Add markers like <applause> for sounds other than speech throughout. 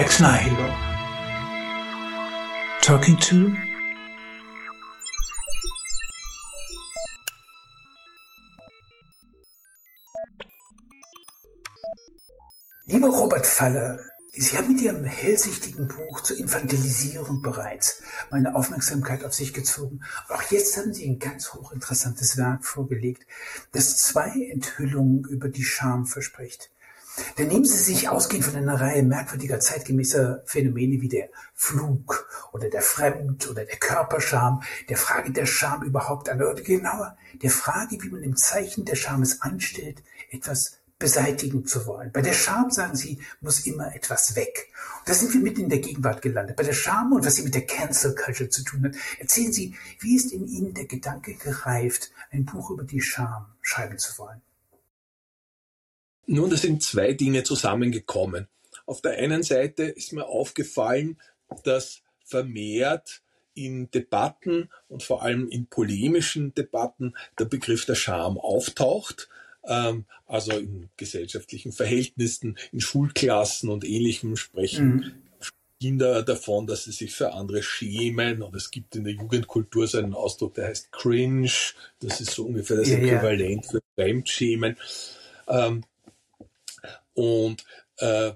Ex Nihilo. Talking to Lieber Robert Faller, Sie haben mit Ihrem hellsichtigen Buch zur Infantilisierung bereits meine Aufmerksamkeit auf sich gezogen. Auch jetzt haben Sie ein ganz hochinteressantes Werk vorgelegt, das zwei Enthüllungen über die Scham verspricht. Dann nehmen Sie sich ausgehend von einer Reihe merkwürdiger zeitgemäßer Phänomene wie der Flug oder der Fremd- oder der Körperscham, der Frage der Scham überhaupt an, oder genauer, der Frage, wie man im Zeichen der Scham es anstellt, etwas beseitigen zu wollen. Bei der Scham, sagen Sie, muss immer etwas weg. Und da sind wir mitten in der Gegenwart gelandet. Bei der Scham und was sie mit der Cancel Culture zu tun hat. Erzählen Sie, wie ist in Ihnen der Gedanke gereift, ein Buch über die Scham schreiben zu wollen? Nun, da sind zwei Dinge zusammengekommen. Auf der einen Seite ist mir aufgefallen, dass vermehrt in Debatten und vor allem in polemischen Debatten der Begriff der Scham auftaucht ähm, also in gesellschaftlichen Verhältnissen, in Schulklassen und ähnlichem sprechen mhm. Kinder davon, dass sie sich für andere schämen. Und es gibt in der Jugendkultur so einen Ausdruck, der heißt cringe. Das ist so ungefähr das ja, Äquivalent ja. für Fremdschämen. Ähm, und äh,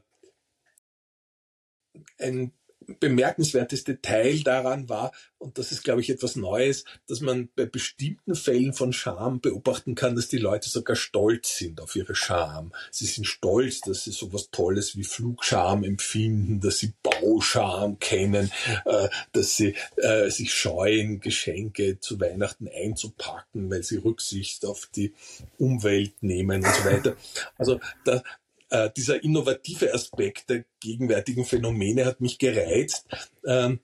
ein bemerkenswertes Detail daran war, und das ist, glaube ich, etwas Neues, dass man bei bestimmten Fällen von Scham beobachten kann, dass die Leute sogar stolz sind auf ihre Scham. Sie sind stolz, dass sie sowas Tolles wie Flugscham empfinden, dass sie Bauscham kennen, äh, dass sie äh, sich scheuen, Geschenke zu Weihnachten einzupacken, weil sie Rücksicht auf die Umwelt nehmen und so weiter. Also da, äh, dieser innovative Aspekt der gegenwärtigen Phänomene hat mich gereizt. Ähm,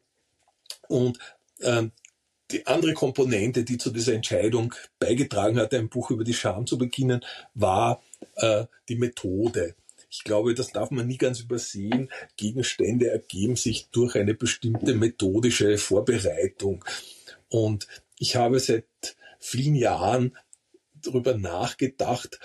und ähm, die andere Komponente, die zu dieser Entscheidung beigetragen hat, ein Buch über die Scham zu beginnen, war äh, die Methode. Ich glaube, das darf man nie ganz übersehen. Gegenstände ergeben sich durch eine bestimmte methodische Vorbereitung. Und ich habe seit vielen Jahren darüber nachgedacht,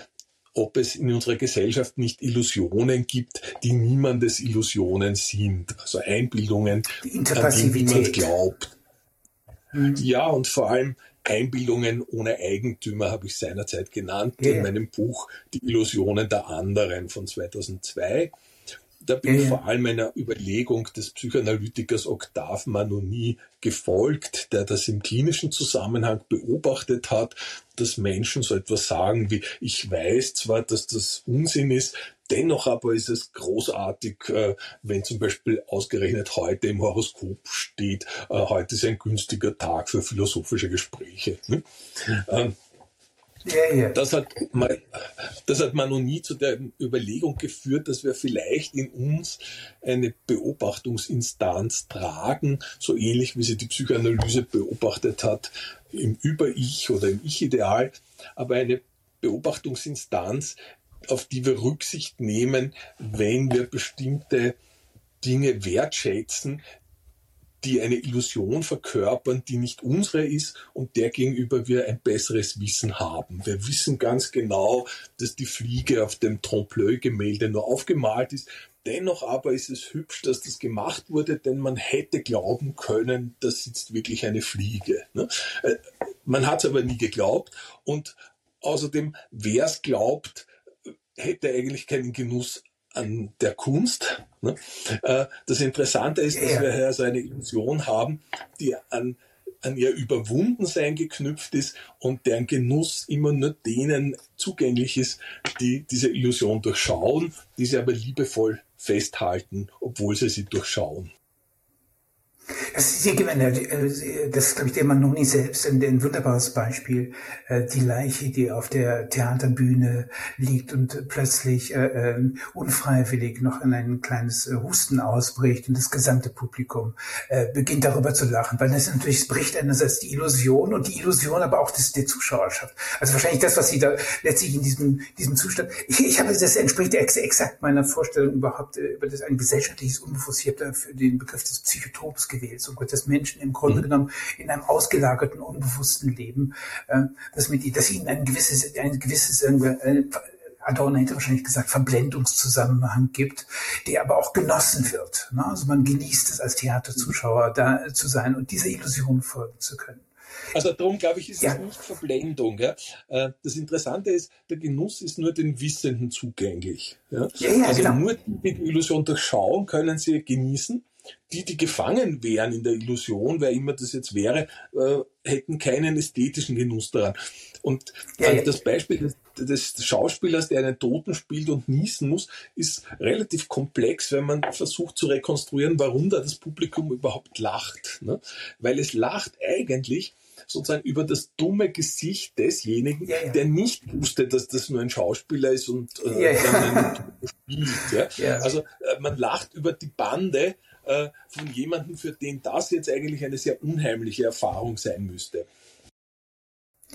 ob es in unserer Gesellschaft nicht Illusionen gibt, die niemandes Illusionen sind. Also Einbildungen, an die niemand glaubt. Mhm. Ja, und vor allem Einbildungen ohne Eigentümer habe ich seinerzeit genannt yeah. in meinem Buch Die Illusionen der anderen von 2002. Da bin ja, ich vor allem einer Überlegung des Psychoanalytikers Octave Manoni gefolgt, der das im klinischen Zusammenhang beobachtet hat, dass Menschen so etwas sagen wie, ich weiß zwar, dass das Unsinn ist, dennoch aber ist es großartig, äh, wenn zum Beispiel ausgerechnet heute im Horoskop steht, äh, heute ist ein günstiger Tag für philosophische Gespräche. Ne? Ähm, ja. Das, hat, das hat man noch nie zu der Überlegung geführt, dass wir vielleicht in uns eine Beobachtungsinstanz tragen, so ähnlich wie sie die Psychoanalyse beobachtet hat, im Über-Ich oder im Ich-Ideal, aber eine Beobachtungsinstanz, auf die wir Rücksicht nehmen, wenn wir bestimmte Dinge wertschätzen, die eine Illusion verkörpern, die nicht unsere ist und der gegenüber wir ein besseres Wissen haben. Wir wissen ganz genau, dass die Fliege auf dem Trompe-l'œil-Gemälde nur aufgemalt ist. Dennoch aber ist es hübsch, dass das gemacht wurde, denn man hätte glauben können, das sitzt wirklich eine Fliege. Ne? Äh, man hat es aber nie geglaubt und außerdem, wer es glaubt, hätte eigentlich keinen Genuss an der Kunst. Ne? Äh, das Interessante ist, dass wir hier so eine Illusion haben, die an, an ihr Überwundensein geknüpft ist und deren Genuss immer nur denen zugänglich ist, die diese Illusion durchschauen, die sie aber liebevoll festhalten, obwohl sie sie durchschauen. Das ist, hier äh, das glaube ich, der Manoni selbst ein, ein wunderbares Beispiel. Äh, die Leiche, die auf der Theaterbühne liegt und plötzlich äh, äh, unfreiwillig noch in ein kleines Husten ausbricht und das gesamte Publikum äh, beginnt darüber zu lachen, weil das natürlich es bricht einerseits die Illusion und die Illusion aber auch des, der Zuschauerschaft. Also wahrscheinlich das, was sie da letztlich in diesem, diesem Zustand, ich, ich habe, das entspricht ex, exakt meiner Vorstellung überhaupt über das ein gesellschaftliches Unbewusst. Ich habe für den Begriff des Psychotops gewählt, so gut, dass Menschen im Grunde mhm. genommen in einem ausgelagerten, unbewussten Leben, äh, dass, mit, dass ihnen ein gewisses, ein gewisses äh, Adorno hätte wahrscheinlich gesagt, Verblendungszusammenhang gibt, der aber auch genossen wird. Ne? Also man genießt es als Theaterzuschauer da zu sein und dieser Illusion folgen zu können. Also darum glaube ich, ist ja. es nicht Verblendung. Ja? Äh, das Interessante ist, der Genuss ist nur den Wissenden zugänglich. Ja? ja, ja also genau. nur die, die Illusion durchschauen können sie genießen. Die, die gefangen wären in der Illusion, wer immer das jetzt wäre, äh, hätten keinen ästhetischen Genuss daran. Und äh, das Beispiel des, des Schauspielers, der einen Toten spielt und niesen muss, ist relativ komplex, wenn man versucht zu rekonstruieren, warum da das Publikum überhaupt lacht. Ne? Weil es lacht eigentlich, sozusagen über das dumme Gesicht desjenigen, ja, ja. der nicht wusste, dass das nur ein Schauspieler ist und äh, ja, dann spielt. Ja? Also äh, man lacht über die Bande äh, von jemandem, für den das jetzt eigentlich eine sehr unheimliche Erfahrung sein müsste.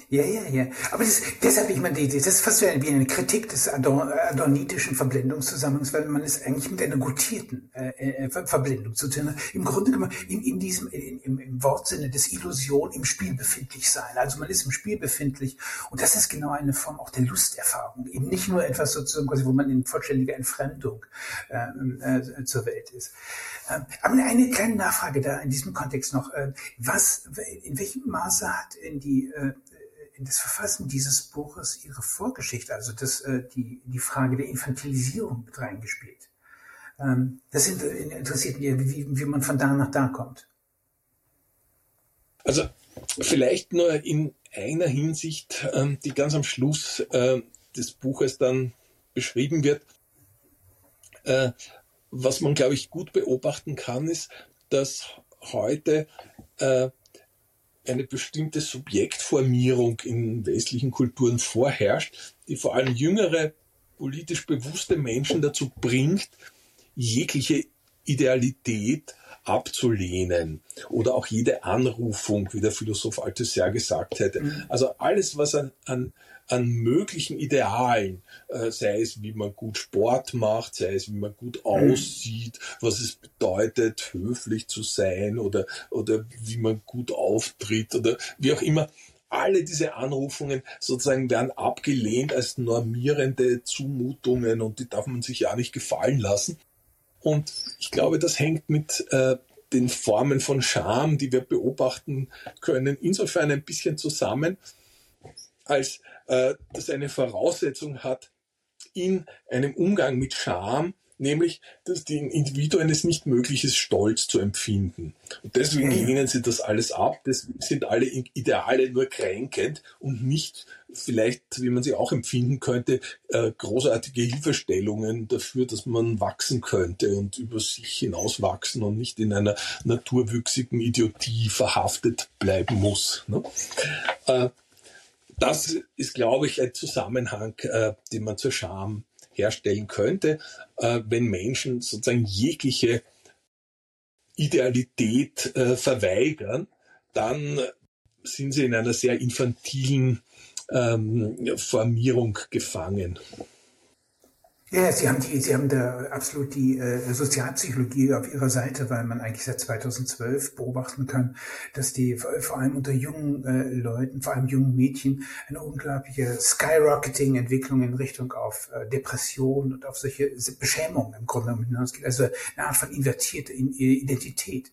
Ja, ja, ja. Aber das, deshalb, ich meine, das ist fast wie eine Kritik des adornitischen Verblendungszusammenhangs, weil man es eigentlich mit einer gutierten äh, äh Verblendung zu tun hat. Im Grunde genommen in, in diesem, in, im, Wortsinne des Illusion im Spiel befindlich sein. Also man ist im Spiel befindlich und das ist genau eine Form auch der Lusterfahrung. Eben nicht nur etwas sozusagen, wo man in vollständiger Entfremdung äh, äh, zur Welt ist. Ähm, aber eine kleine Nachfrage da in diesem Kontext noch. Äh, was, in welchem Maße hat in die äh, das Verfassen dieses Buches ihre Vorgeschichte, also das, äh, die, die Frage der Infantilisierung mit reingespielt. Ähm, das interessiert mich, wie, wie man von da nach da kommt. Also vielleicht nur in einer Hinsicht, ähm, die ganz am Schluss äh, des Buches dann beschrieben wird. Äh, was man, glaube ich, gut beobachten kann, ist, dass heute äh, eine bestimmte Subjektformierung in westlichen Kulturen vorherrscht, die vor allem jüngere, politisch bewusste Menschen dazu bringt, jegliche Idealität abzulehnen oder auch jede Anrufung, wie der Philosoph Althusser gesagt hätte. Mhm. Also alles, was an, an an möglichen Idealen, äh, sei es wie man gut Sport macht, sei es wie man gut mhm. aussieht, was es bedeutet, höflich zu sein oder, oder wie man gut auftritt oder wie auch immer. Alle diese Anrufungen sozusagen werden abgelehnt als normierende Zumutungen und die darf man sich ja nicht gefallen lassen. Und ich glaube, das hängt mit äh, den Formen von Scham, die wir beobachten können, insofern ein bisschen zusammen, als äh, das eine Voraussetzung hat in einem Umgang mit Scham, nämlich, dass den Individuen es nicht möglich ist, Stolz zu empfinden. Und deswegen lehnen sie das alles ab. Das sind alle Ideale nur kränkend und nicht vielleicht, wie man sie auch empfinden könnte, äh, großartige Hilfestellungen dafür, dass man wachsen könnte und über sich hinauswachsen und nicht in einer naturwüchsigen Idiotie verhaftet bleiben muss. Das ist, glaube ich, ein Zusammenhang, äh, den man zur Scham herstellen könnte, äh, wenn Menschen sozusagen jegliche Idealität äh, verweigern, dann sind sie in einer sehr infantilen ähm, Formierung gefangen. Ja, Sie haben die, Sie haben da absolut die äh, Sozialpsychologie auf Ihrer Seite, weil man eigentlich seit 2012 beobachten kann, dass die vor allem unter jungen äh, Leuten, vor allem jungen Mädchen, eine unglaubliche Skyrocketing-Entwicklung in Richtung auf äh, Depression und auf solche Beschämungen im Grunde genommen hinausgeht. Also eine Art von invertierte Identität.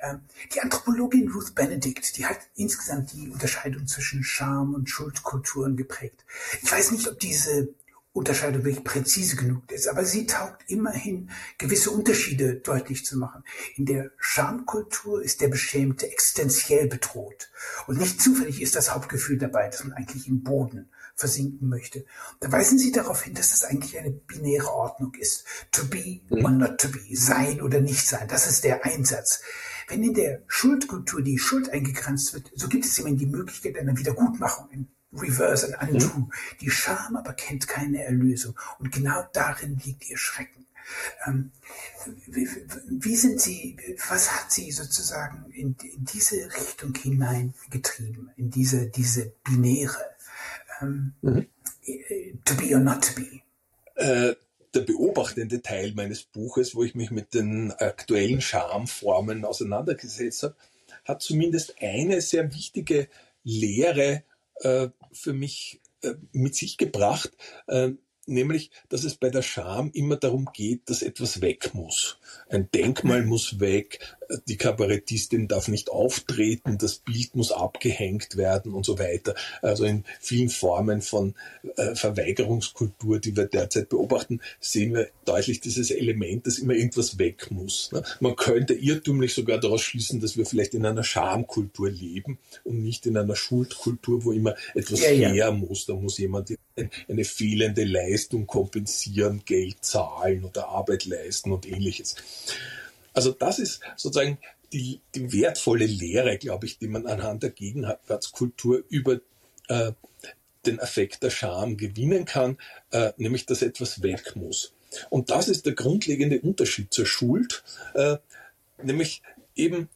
Ähm, die Anthropologin Ruth Benedict, die hat insgesamt die Unterscheidung zwischen Scham und Schuldkulturen geprägt. Ich weiß nicht, ob diese Unterscheidung wirklich präzise genug ist, aber sie taugt immerhin gewisse Unterschiede deutlich zu machen. In der Schamkultur ist der Beschämte existenziell bedroht und nicht zufällig ist das Hauptgefühl dabei, dass man eigentlich im Boden versinken möchte. Da weisen sie darauf hin, dass das eigentlich eine binäre Ordnung ist. To be or not to be, sein oder nicht sein, das ist der Einsatz. Wenn in der Schuldkultur die Schuld eingegrenzt wird, so gibt es immerhin die Möglichkeit einer Wiedergutmachung Reverse and Undo. Mhm. Die Scham aber kennt keine Erlösung. Und genau darin liegt ihr Schrecken. Ähm, wie, wie, sind Sie, was hat Sie sozusagen in, in diese Richtung hineingetrieben, in diese, diese binäre, ähm, mhm. to be or not to be? Äh, der beobachtende Teil meines Buches, wo ich mich mit den aktuellen Schamformen auseinandergesetzt habe, hat zumindest eine sehr wichtige Lehre äh, für mich äh, mit sich gebracht, äh, nämlich, dass es bei der Scham immer darum geht, dass etwas weg muss. Ein Denkmal <laughs> muss weg, die Kabarettistin darf nicht auftreten, das Bild muss abgehängt werden und so weiter. Also in vielen Formen von äh, Verweigerungskultur, die wir derzeit beobachten, sehen wir deutlich dieses Element, dass immer irgendwas weg muss. Ne? Man könnte irrtümlich sogar daraus schließen, dass wir vielleicht in einer Schamkultur leben und nicht in einer Schuldkultur, wo immer etwas ja, her ja. muss. Da muss jemand eine fehlende Leistung kompensieren, Geld zahlen oder Arbeit leisten und ähnliches. Also das ist sozusagen die, die wertvolle Lehre, glaube ich, die man anhand der Gegenwartskultur über äh, den Effekt der Scham gewinnen kann, äh, nämlich dass etwas weg muss. Und das ist der grundlegende Unterschied zur Schuld, äh, nämlich eben,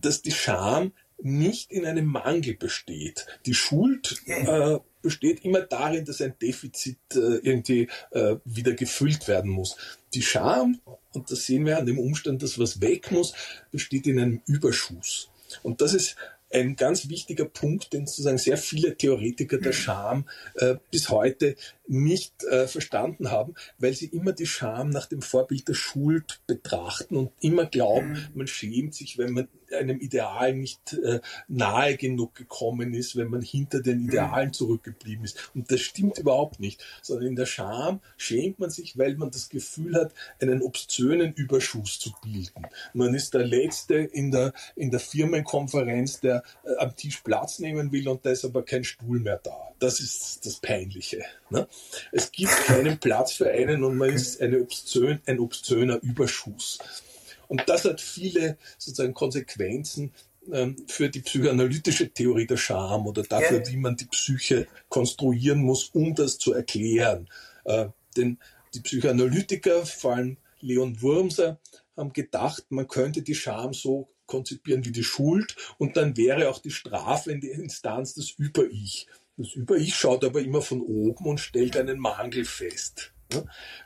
dass die Scham nicht in einem Mangel besteht. Die Schuld äh, besteht immer darin, dass ein Defizit äh, irgendwie äh, wieder gefüllt werden muss. Die Scham, und das sehen wir an dem Umstand, dass was weg muss, besteht in einem Überschuss. Und das ist ein ganz wichtiger Punkt, den sozusagen sehr viele Theoretiker der Scham äh, bis heute nicht äh, verstanden haben, weil sie immer die Scham nach dem Vorbild der Schuld betrachten und immer glauben, mhm. man schämt sich, wenn man einem Ideal nicht äh, nahe genug gekommen ist, wenn man hinter den Idealen zurückgeblieben ist. Und das stimmt überhaupt nicht, sondern in der Scham schämt man sich, weil man das Gefühl hat, einen obszönen Überschuss zu bilden. Man ist der Letzte in der, in der Firmenkonferenz, der äh, am Tisch Platz nehmen will und da ist aber kein Stuhl mehr da. Das ist das Peinliche. Ne? Es gibt keinen Platz für einen und man ist eine obszön, ein obszöner Überschuss. Und das hat viele sozusagen Konsequenzen ähm, für die psychoanalytische Theorie der Scham oder dafür, wie man die Psyche konstruieren muss, um das zu erklären. Äh, denn die Psychoanalytiker, vor allem Leon Wurmser, haben gedacht, man könnte die Scham so konzipieren wie die Schuld und dann wäre auch die Strafe in der Instanz das Über-Ich. Das Über-Ich schaut aber immer von oben und stellt einen Mangel fest.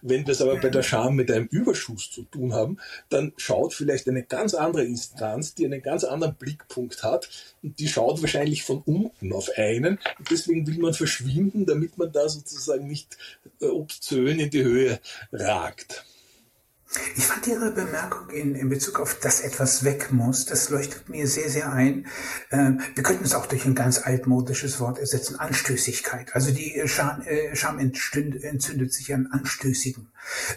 Wenn wir es aber bei der Scham mit einem Überschuss zu tun haben, dann schaut vielleicht eine ganz andere Instanz, die einen ganz anderen Blickpunkt hat und die schaut wahrscheinlich von unten auf einen. Und deswegen will man verschwinden, damit man da sozusagen nicht äh, obszön in die Höhe ragt. Ich fand Ihre Bemerkung in, in Bezug auf das etwas weg muss, das leuchtet mir sehr, sehr ein. Äh, wir könnten es auch durch ein ganz altmodisches Wort ersetzen, Anstößigkeit. Also die Scham, äh, Scham entstünd, entzündet sich an Anstößigen.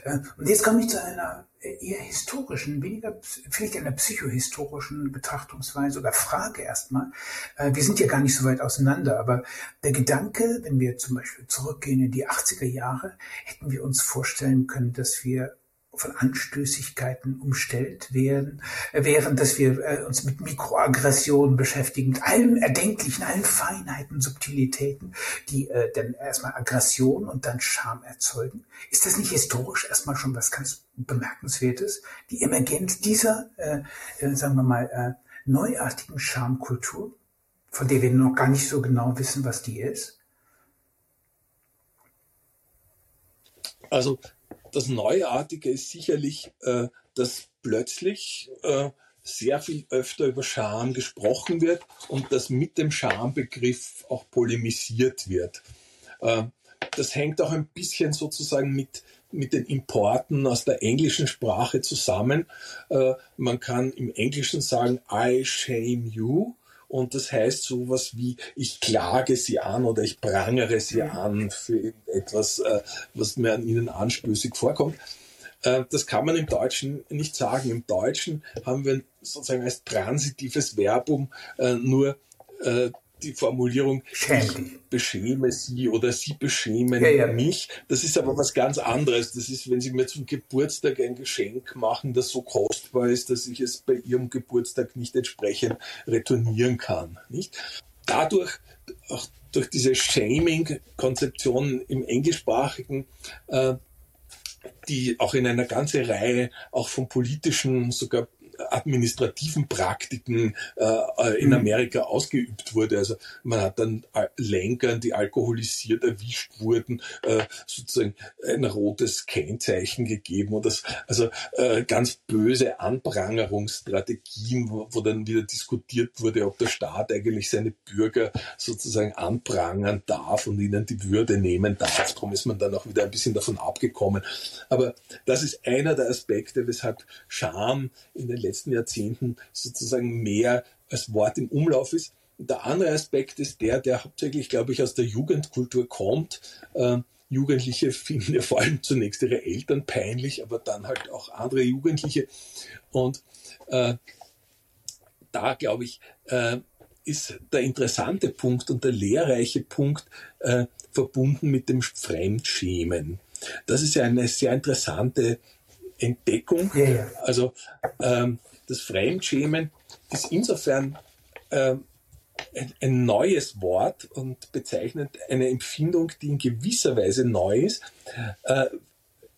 Äh, und jetzt komme ich zu einer eher historischen, weniger vielleicht einer psychohistorischen Betrachtungsweise oder Frage erstmal. Äh, wir sind ja gar nicht so weit auseinander, aber der Gedanke, wenn wir zum Beispiel zurückgehen in die 80er Jahre, hätten wir uns vorstellen können, dass wir von Anstößigkeiten umstellt werden, während dass wir äh, uns mit Mikroaggressionen beschäftigen, mit allem Erdenklichen, allen Feinheiten, Subtilitäten, die äh, dann erstmal Aggression und dann Scham erzeugen. Ist das nicht historisch erstmal schon was ganz Bemerkenswertes? Die Emergenz dieser, äh, äh, sagen wir mal, äh, neuartigen Schamkultur, von der wir noch gar nicht so genau wissen, was die ist? Also das Neuartige ist sicherlich, äh, dass plötzlich äh, sehr viel öfter über Scham gesprochen wird und dass mit dem Schambegriff auch polemisiert wird. Äh, das hängt auch ein bisschen sozusagen mit, mit den Importen aus der englischen Sprache zusammen. Äh, man kann im Englischen sagen, I shame you. Und das heißt sowas wie, ich klage sie an oder ich prangere sie an für etwas, äh, was mir an ihnen anstößig vorkommt. Äh, das kann man im Deutschen nicht sagen. Im Deutschen haben wir sozusagen als transitives Verbum äh, nur die Formulierung, ich beschäme Sie oder Sie beschämen ja, ja. mich. Das ist aber was ganz anderes. Das ist, wenn Sie mir zum Geburtstag ein Geschenk machen, das so kostbar ist, dass ich es bei Ihrem Geburtstag nicht entsprechend retournieren kann. Nicht? Dadurch, auch durch diese Shaming-Konzeption im Englischsprachigen, äh, die auch in einer ganzen Reihe auch von politischen, sogar administrativen Praktiken äh, in mhm. Amerika ausgeübt wurde. Also man hat dann Lenkern, die alkoholisiert erwischt wurden, äh, sozusagen ein rotes Kennzeichen gegeben und das, also äh, ganz böse Anprangerungsstrategien, wo, wo dann wieder diskutiert wurde, ob der Staat eigentlich seine Bürger sozusagen anprangern darf und ihnen die Würde nehmen darf. Darum ist man dann auch wieder ein bisschen davon abgekommen. Aber das ist einer der Aspekte, weshalb Scham in den letzten Jahrzehnten sozusagen mehr als Wort im Umlauf ist. Der andere Aspekt ist der, der hauptsächlich, glaube ich, aus der Jugendkultur kommt. Äh, Jugendliche <laughs> finden ja vor allem zunächst ihre Eltern peinlich, aber dann halt auch andere Jugendliche. Und äh, da, glaube ich, äh, ist der interessante Punkt und der lehrreiche Punkt äh, verbunden mit dem Fremdschämen. Das ist ja eine sehr interessante Entdeckung. Ja, ja. Also ähm, das Fremdschämen ist insofern ähm, ein, ein, neues Wort und bezeichnet eine Empfindung, die in gewisser Weise neu ist, äh,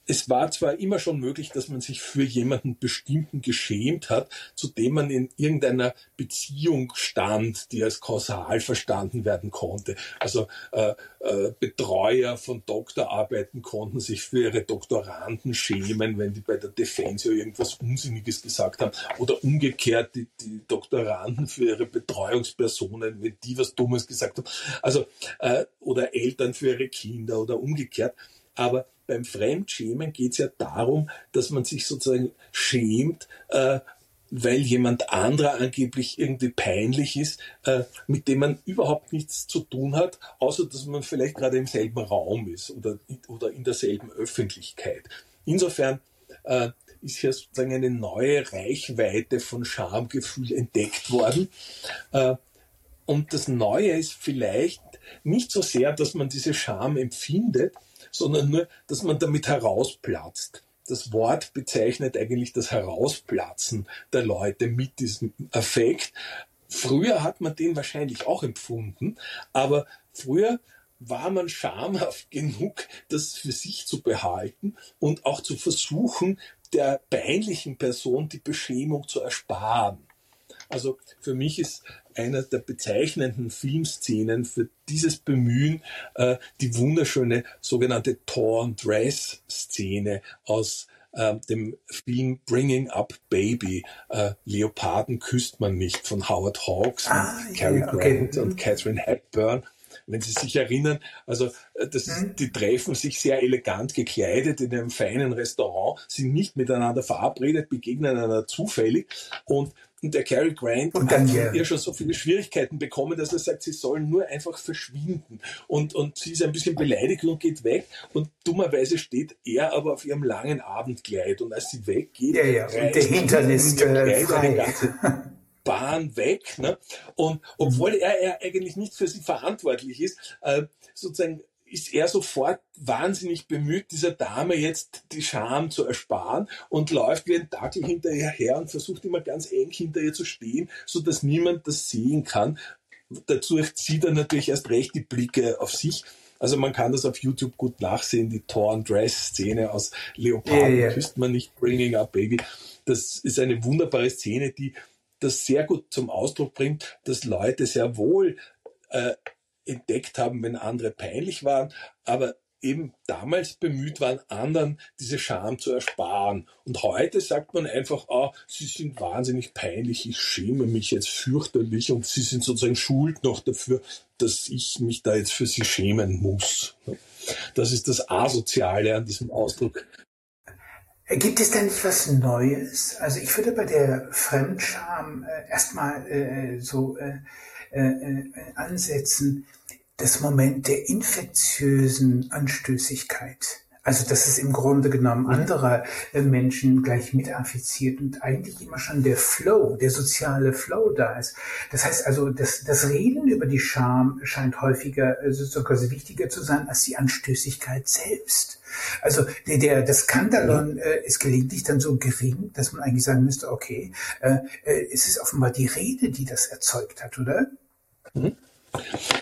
es war zwar immer schon möglich, dass man sich für jemanden bestimmten geschämt hat, zu dem man in irgendeiner Beziehung stand, die als kausal verstanden werden konnte. Also äh, äh, Betreuer von Doktorarbeiten konnten sich für ihre Doktoranden schämen, wenn die bei der Defensio irgendwas Unsinniges gesagt haben. Oder umgekehrt die, die Doktoranden für ihre Betreuungspersonen, wenn die was Dummes gesagt haben. Also äh, oder Eltern für ihre Kinder oder umgekehrt. Aber beim Fremdschämen geht es ja darum, dass man sich sozusagen schämt, äh, weil jemand anderer angeblich irgendwie peinlich ist, äh, mit dem man überhaupt nichts zu tun hat, außer dass man vielleicht gerade im selben Raum ist oder, oder in derselben Öffentlichkeit. Insofern äh, ist hier sozusagen eine neue Reichweite von Schamgefühl entdeckt worden. Äh, und das Neue ist vielleicht nicht so sehr, dass man diese Scham empfindet, sondern nur, dass man damit herausplatzt. Das Wort bezeichnet eigentlich das Herausplatzen der Leute mit diesem Effekt. Früher hat man den wahrscheinlich auch empfunden, aber früher war man schamhaft <laughs> genug, das für sich zu behalten und auch zu versuchen, der peinlichen Person die Beschämung zu ersparen. Also für mich ist einer der bezeichnenden Filmszenen für dieses Bemühen äh, die wunderschöne sogenannte Torn Dress Szene aus äh, dem Film Bringing Up Baby. Äh, Leoparden küsst man nicht von Howard Hawks ah, und Cary yeah, Grant okay. und mhm. Catherine Hepburn wenn Sie sich erinnern, also äh, das ist, mhm. die treffen sich sehr elegant gekleidet in einem feinen Restaurant, sind nicht miteinander verabredet, begegnen einander zufällig und und der Cary Grant und hat ja. ihr schon so viele Schwierigkeiten bekommen, dass er sagt, sie sollen nur einfach verschwinden. Und, und sie ist ein bisschen beleidigt und geht weg. Und dummerweise steht er aber auf ihrem langen Abendkleid. Und als sie weggeht, ja, ja. Und der Hintern ist äh, frei. Bahn weg. Ne? Und obwohl er, er eigentlich nicht für sie verantwortlich ist, äh, sozusagen ist er sofort wahnsinnig bemüht, dieser Dame jetzt die Scham zu ersparen und läuft wie ein Dackel hinter ihr her und versucht immer ganz eng hinter ihr zu stehen, so dass niemand das sehen kann. Dazu zieht er natürlich erst recht die Blicke auf sich. Also man kann das auf YouTube gut nachsehen, die Torn Dress Szene aus Leoparden, yeah, yeah. küsst man nicht, Bringing Up Baby. Das ist eine wunderbare Szene, die das sehr gut zum Ausdruck bringt, dass Leute sehr wohl äh, entdeckt haben, wenn andere peinlich waren, aber eben damals bemüht waren, anderen diese Scham zu ersparen. Und heute sagt man einfach, ah, sie sind wahnsinnig peinlich, ich schäme mich jetzt fürchterlich und sie sind sozusagen schuld noch dafür, dass ich mich da jetzt für sie schämen muss. Das ist das Asoziale an diesem Ausdruck. Gibt es da nicht was Neues? Also ich würde bei der Fremdscham äh, erstmal äh, so äh, äh, äh ansetzen, das Moment der infektiösen Anstößigkeit. Also dass es im Grunde genommen anderer äh, Menschen gleich mit affiziert und eigentlich immer schon der Flow, der soziale Flow da ist. Das heißt also, das, das Reden über die Scham scheint häufiger äh, sogar wichtiger zu sein als die Anstößigkeit selbst. Also der, der das Skandalon äh, ist gelegentlich dann so gering, dass man eigentlich sagen müsste, okay, äh, äh, es ist offenbar die Rede, die das erzeugt hat, oder? Mhm.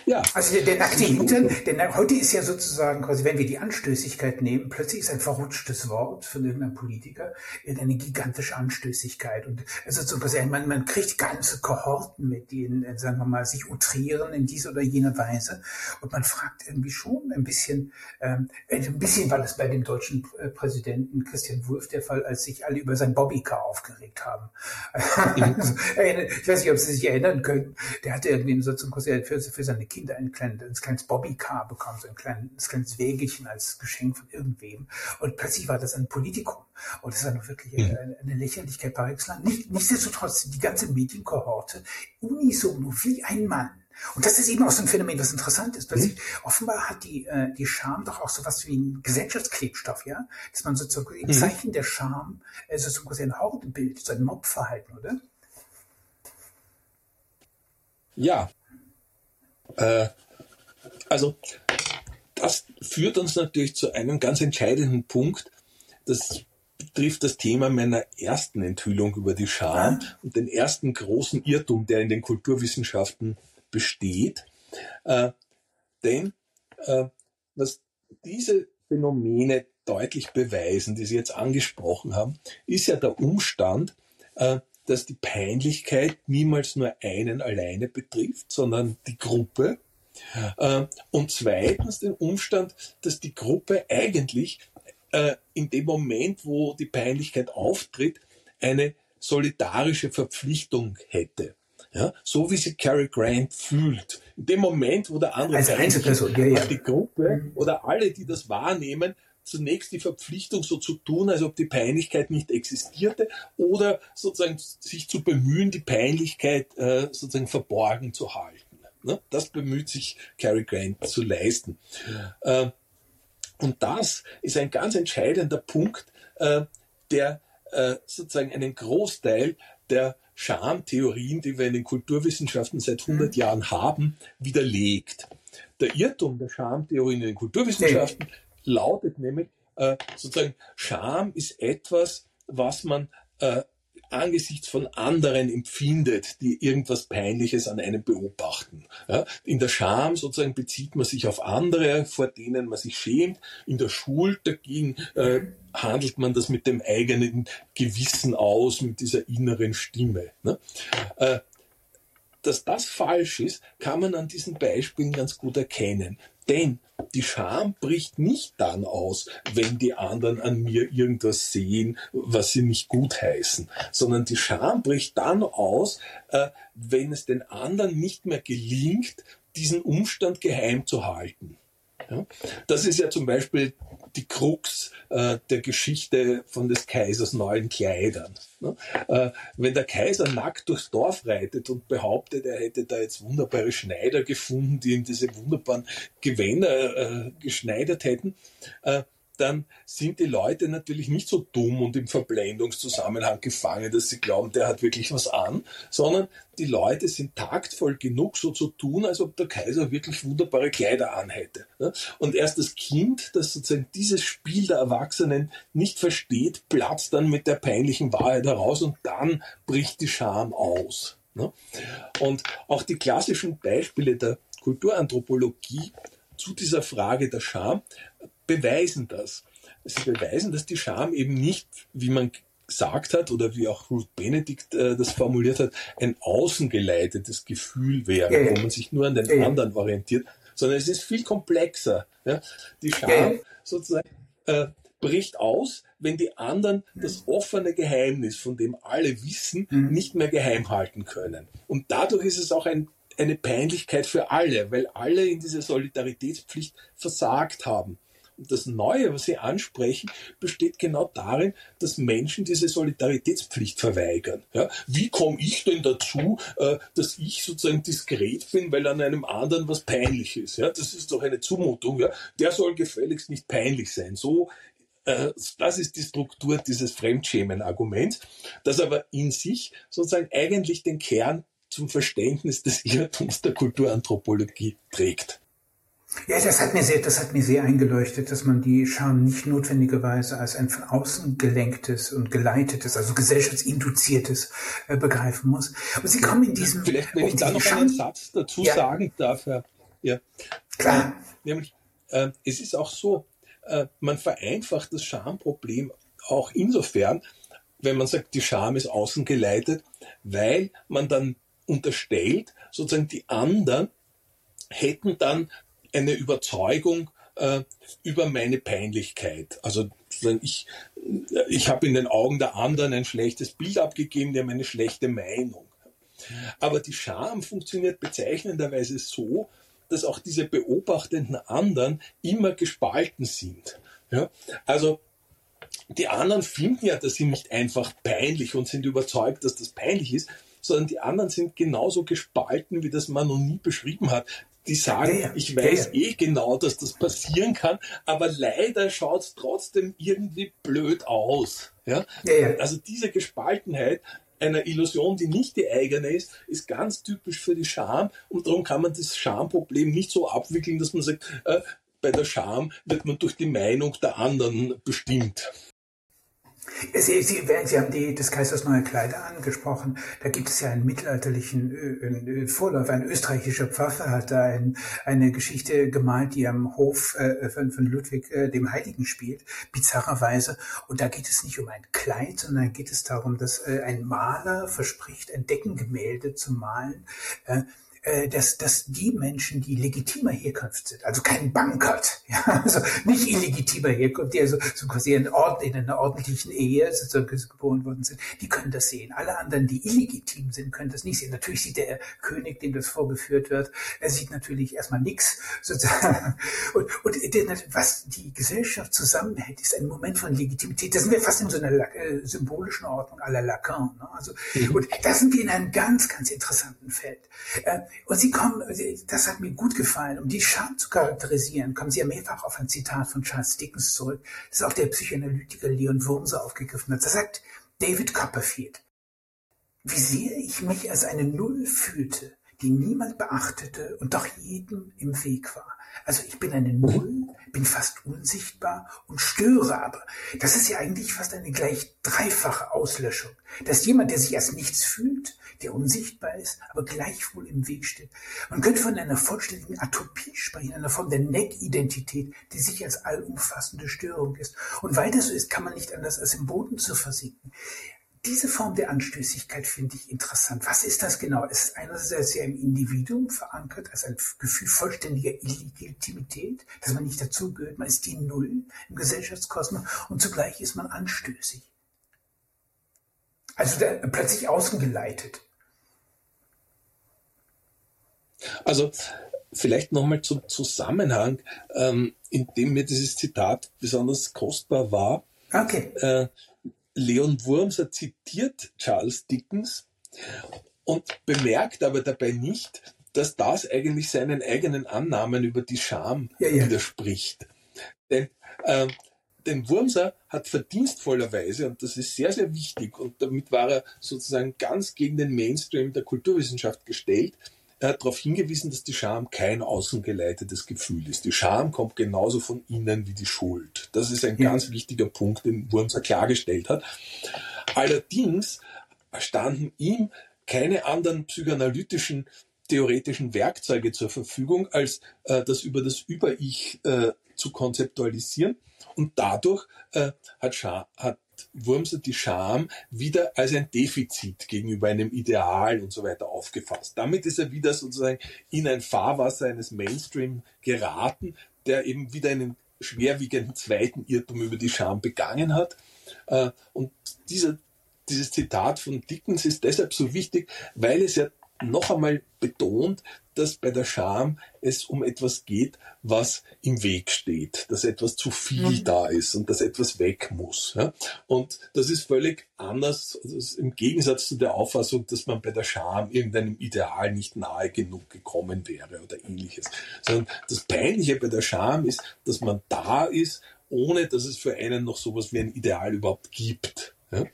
Ja. Also der, der nackte Hintern, denn heute ist ja sozusagen quasi, wenn wir die Anstößigkeit nehmen, plötzlich ist ein verrutschtes Wort von irgendeinem Politiker eine gigantische Anstößigkeit. Und also so quasi, man, man kriegt ganze Kohorten mit, die, in, sagen wir mal, sich utrieren in diese oder jene Weise. Und man fragt irgendwie schon ein bisschen, ähm, ein bisschen war das bei dem deutschen äh, Präsidenten Christian Wulff der Fall, als sich alle über sein Bobbycar aufgeregt haben. Mhm. <laughs> ich weiß nicht, ob Sie sich erinnern können. Der hatte irgendwie sozusagen für, für seine Kinder ein, klein, ein kleines Bobbycar bekommen, so ein kleines, kleines Wägelchen als Geschenk von irgendwem. Und plötzlich war das ein Politikum. Und das war noch wirklich mhm. eine, eine, Lächerlichkeit par excellence. Nicht, nichtsdestotrotz, die ganze Medienkohorte unisono wie ein Mann und das ist eben auch so ein Phänomen, was interessant ist. Plötzlich, mhm. offenbar hat die, äh, die Scham doch auch so was wie ein Gesellschaftsklebstoff, ja? Dass man sozusagen im mhm. Zeichen der Scham äh, sozusagen ein Hordenbild, so ein Mobverhalten, oder? Ja. Äh, also, das führt uns natürlich zu einem ganz entscheidenden Punkt. Das betrifft das Thema meiner ersten Enthüllung über die Scham und den ersten großen Irrtum, der in den Kulturwissenschaften besteht. Äh, denn äh, was diese Phänomene deutlich beweisen, die Sie jetzt angesprochen haben, ist ja der Umstand, äh, dass die Peinlichkeit niemals nur einen alleine betrifft, sondern die Gruppe. Äh, und zweitens den Umstand, dass die Gruppe eigentlich äh, in dem Moment, wo die Peinlichkeit auftritt, eine solidarische Verpflichtung hätte. Ja, so wie sich Cary Grant fühlt. In dem Moment, wo der andere also Einzelperson, ja, ja. die Gruppe oder alle, die das wahrnehmen, zunächst die Verpflichtung so zu tun, als ob die Peinlichkeit nicht existierte oder sozusagen sich zu bemühen, die Peinlichkeit äh, sozusagen verborgen zu halten. Ne? Das bemüht sich Cary Grant zu leisten. Äh, und das ist ein ganz entscheidender Punkt, äh, der äh, sozusagen einen Großteil der Schamtheorien, die wir in den Kulturwissenschaften seit 100 mhm. Jahren haben, widerlegt. Der Irrtum der Schamtheorien in den Kulturwissenschaften lautet nämlich, äh, sozusagen, Scham ist etwas, was man äh, angesichts von anderen empfindet, die irgendwas Peinliches an einem beobachten. Ja, in der Scham sozusagen bezieht man sich auf andere, vor denen man sich schämt. In der Schuld dagegen äh, handelt man das mit dem eigenen Gewissen aus, mit dieser inneren Stimme. Ne? Äh, dass das falsch ist, kann man an diesen Beispielen ganz gut erkennen. Denn die Scham bricht nicht dann aus, wenn die anderen an mir irgendwas sehen, was sie nicht gut heißen, sondern die Scham bricht dann aus, äh, wenn es den anderen nicht mehr gelingt, diesen Umstand geheim zu halten. Ja? Das ist ja zum Beispiel die Krux äh, der Geschichte von des Kaisers neuen Kleidern. Ne? Äh, wenn der Kaiser nackt durchs Dorf reitet und behauptet, er hätte da jetzt wunderbare Schneider gefunden, die ihm diese wunderbaren Gewänder äh, geschneidert hätten, äh, dann sind die Leute natürlich nicht so dumm und im Verblendungszusammenhang gefangen, dass sie glauben, der hat wirklich was an, sondern die Leute sind taktvoll genug, so zu tun, als ob der Kaiser wirklich wunderbare Kleider anhätte. Und erst das Kind, das sozusagen dieses Spiel der Erwachsenen nicht versteht, platzt dann mit der peinlichen Wahrheit heraus und dann bricht die Scham aus. Und auch die klassischen Beispiele der Kulturanthropologie zu dieser Frage der Scham beweisen das. Sie beweisen, dass die Scham eben nicht, wie man gesagt hat oder wie auch Ruth Benedict äh, das formuliert hat, ein außengeleitetes Gefühl wäre, ja, ja. wo man sich nur an den ja, anderen orientiert, sondern es ist viel komplexer. Ja? Die Scham sozusagen äh, bricht aus, wenn die anderen das offene Geheimnis, von dem alle wissen, mhm. nicht mehr geheim halten können. Und dadurch ist es auch ein, eine Peinlichkeit für alle, weil alle in dieser Solidaritätspflicht versagt haben. Das Neue, was Sie ansprechen, besteht genau darin, dass Menschen diese Solidaritätspflicht verweigern. Ja, wie komme ich denn dazu, äh, dass ich sozusagen diskret bin, weil an einem anderen was peinlich ist? Ja, das ist doch eine Zumutung. Ja, der soll gefälligst nicht peinlich sein. So äh, das ist die Struktur dieses Fremdschämen-Arguments, das aber in sich sozusagen eigentlich den Kern zum Verständnis des Irrtums der Kulturanthropologie trägt. Ja, das hat mir sehr, das hat mir sehr eingeleuchtet, dass man die Scham nicht notwendigerweise als ein von außen gelenktes und geleitetes, also gesellschaftsinduziertes äh, begreifen muss. Und Sie kommen in diesem. Vielleicht, wenn ich da noch Scham einen Satz dazu ja. sagen darf, Herr. Ja. Klar. Äh, nämlich, äh, es ist auch so, äh, man vereinfacht das Schamproblem auch insofern, wenn man sagt, die Scham ist außen geleitet, weil man dann unterstellt, sozusagen die anderen hätten dann eine Überzeugung äh, über meine Peinlichkeit. Also ich, ich habe in den Augen der anderen ein schlechtes Bild abgegeben, die haben eine schlechte Meinung. Aber die Scham funktioniert bezeichnenderweise so, dass auch diese beobachtenden anderen immer gespalten sind. Ja? Also die anderen finden ja, dass sie nicht einfach peinlich und sind überzeugt, dass das peinlich ist, sondern die anderen sind genauso gespalten, wie das man noch nie beschrieben hat. Die sagen, ja, ich weiß ja. eh genau, dass das passieren kann, aber leider schaut es trotzdem irgendwie blöd aus. Ja? ja? Also diese Gespaltenheit einer Illusion, die nicht die eigene ist, ist ganz typisch für die Scham und darum kann man das Schamproblem nicht so abwickeln, dass man sagt, äh, bei der Scham wird man durch die Meinung der anderen bestimmt. Sie, Sie, Sie haben die des Kaisers neue Kleider angesprochen. Da gibt es ja einen mittelalterlichen äh, äh, Vorläufer. Ein österreichischer Pfaffe hat da ein, eine Geschichte gemalt, die am Hof äh, von, von, Ludwig dem Heiligen spielt, bizarrerweise. Und da geht es nicht um ein Kleid, sondern geht es darum, dass ein Maler verspricht, ein Deckengemälde zu malen. Äh, dass, dass die Menschen, die legitimer Herkunft sind, also kein Bankert, <laughs> ja, also nicht illegitimer Herkunft, die also so quasi in, Ord, in einer ordentlichen Ehe sozusagen geboren worden sind, die können das sehen. Alle anderen, die illegitim sind, können das nicht sehen. Natürlich sieht der König, dem das vorgeführt wird, er sieht natürlich erstmal nichts sozusagen. Und, und was die Gesellschaft zusammenhält, ist ein Moment von Legitimität. Da sind wir fast in so einer äh, symbolischen Ordnung à la Lacan. Ne? Also, mhm. Und da sind wir in einem ganz, ganz interessanten Feld. Äh, und sie kommen, das hat mir gut gefallen, um die Scham zu charakterisieren, kommen sie ja mehrfach auf ein Zitat von Charles Dickens zurück, das auch der Psychoanalytiker Leon Wurmser aufgegriffen hat. Da sagt David Copperfield, wie sehr ich mich als eine Null fühlte, die niemand beachtete und doch jedem im Weg war. Also ich bin eine Null, bin fast unsichtbar und störe aber. Das ist ja eigentlich fast eine gleich dreifache Auslöschung. Dass jemand, der sich als nichts fühlt, der unsichtbar ist, aber gleichwohl im Weg steht. Man könnte von einer vollständigen Atopie sprechen, einer Form der Neck-Identität, die sich als allumfassende Störung ist. Und weil das so ist, kann man nicht anders als im Boden zu versinken. Diese Form der Anstößigkeit finde ich interessant. Was ist das genau? Es ist einerseits ja im Individuum verankert, als ein Gefühl vollständiger Illegitimität, dass man nicht dazugehört, man ist die Null im Gesellschaftskosmos und zugleich ist man anstößig. Also plötzlich außen geleitet. Also vielleicht nochmal zum Zusammenhang, ähm, in dem mir dieses Zitat besonders kostbar war. Okay. Äh, Leon Wurmser zitiert Charles Dickens und bemerkt aber dabei nicht, dass das eigentlich seinen eigenen Annahmen über die Scham ja, ja. widerspricht. Denn äh, denn Wurmser hat verdienstvollerweise, und das ist sehr, sehr wichtig, und damit war er sozusagen ganz gegen den Mainstream der Kulturwissenschaft gestellt, er hat darauf hingewiesen, dass die Scham kein außengeleitetes Gefühl ist. Die Scham kommt genauso von innen wie die Schuld. Das ist ein ja. ganz wichtiger Punkt, den Wurmser klargestellt hat. Allerdings standen ihm keine anderen psychoanalytischen theoretischen Werkzeuge zur Verfügung, als äh, das über das Über-Ich äh, zu konzeptualisieren. Und dadurch äh, hat, Scha hat Wurmser die Scham wieder als ein Defizit gegenüber einem Ideal und so weiter aufgefasst. Damit ist er wieder sozusagen in ein Fahrwasser eines Mainstream geraten, der eben wieder einen schwerwiegenden zweiten Irrtum über die Scham begangen hat. Äh, und dieser, dieses Zitat von Dickens ist deshalb so wichtig, weil es ja noch einmal betont, dass bei der Scham es um etwas geht, was im Weg steht, dass etwas zu viel mhm. da ist und dass etwas weg muss. Ja? Und das ist völlig anders, also im Gegensatz zu der Auffassung, dass man bei der Scham irgendeinem Ideal nicht nahe genug gekommen wäre oder ähnliches. Sondern das Peinliche bei der Scham ist, dass man da ist, ohne dass es für einen noch sowas wie ein Ideal überhaupt gibt. Ja?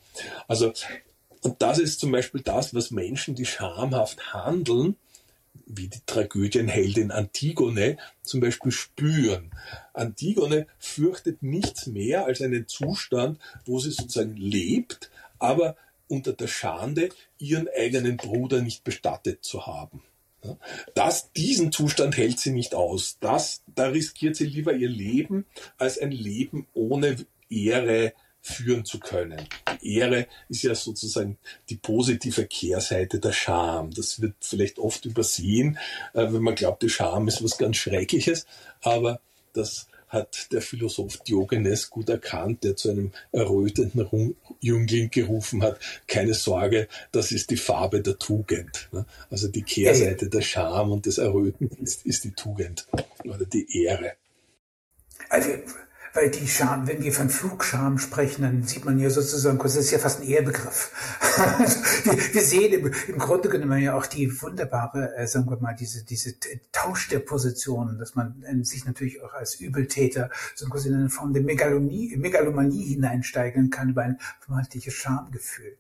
Also und das ist zum Beispiel das, was Menschen, die schamhaft handeln, wie die Tragödienheldin Antigone zum Beispiel spüren. Antigone fürchtet nichts mehr als einen Zustand, wo sie sozusagen lebt, aber unter der Schande, ihren eigenen Bruder nicht bestattet zu haben. Das, diesen Zustand hält sie nicht aus. Das, da riskiert sie lieber ihr Leben als ein Leben ohne Ehre führen zu können. Die Ehre ist ja sozusagen die positive Kehrseite der Scham. Das wird vielleicht oft übersehen, äh, wenn man glaubt, die Scham ist was ganz Schreckliches, aber das hat der Philosoph Diogenes gut erkannt, der zu einem errötenden Jüngling gerufen hat, keine Sorge, das ist die Farbe der Tugend. Ne? Also die Kehrseite der Scham und des Errötens ist, ist die Tugend oder die Ehre. Also weil die Scham, wenn wir von Flugscham sprechen, dann sieht man ja sozusagen, das ist ja fast ein Ehrbegriff. <laughs> wir, wir, sehen im, im, Grunde genommen ja auch die wunderbare, äh, sagen wir mal, diese, diese Tausch der Positionen, dass man äh, sich natürlich auch als Übeltäter so in eine Form der Megalonie, Megalomanie hineinsteigen kann über ein vermeintliches Schamgefühl.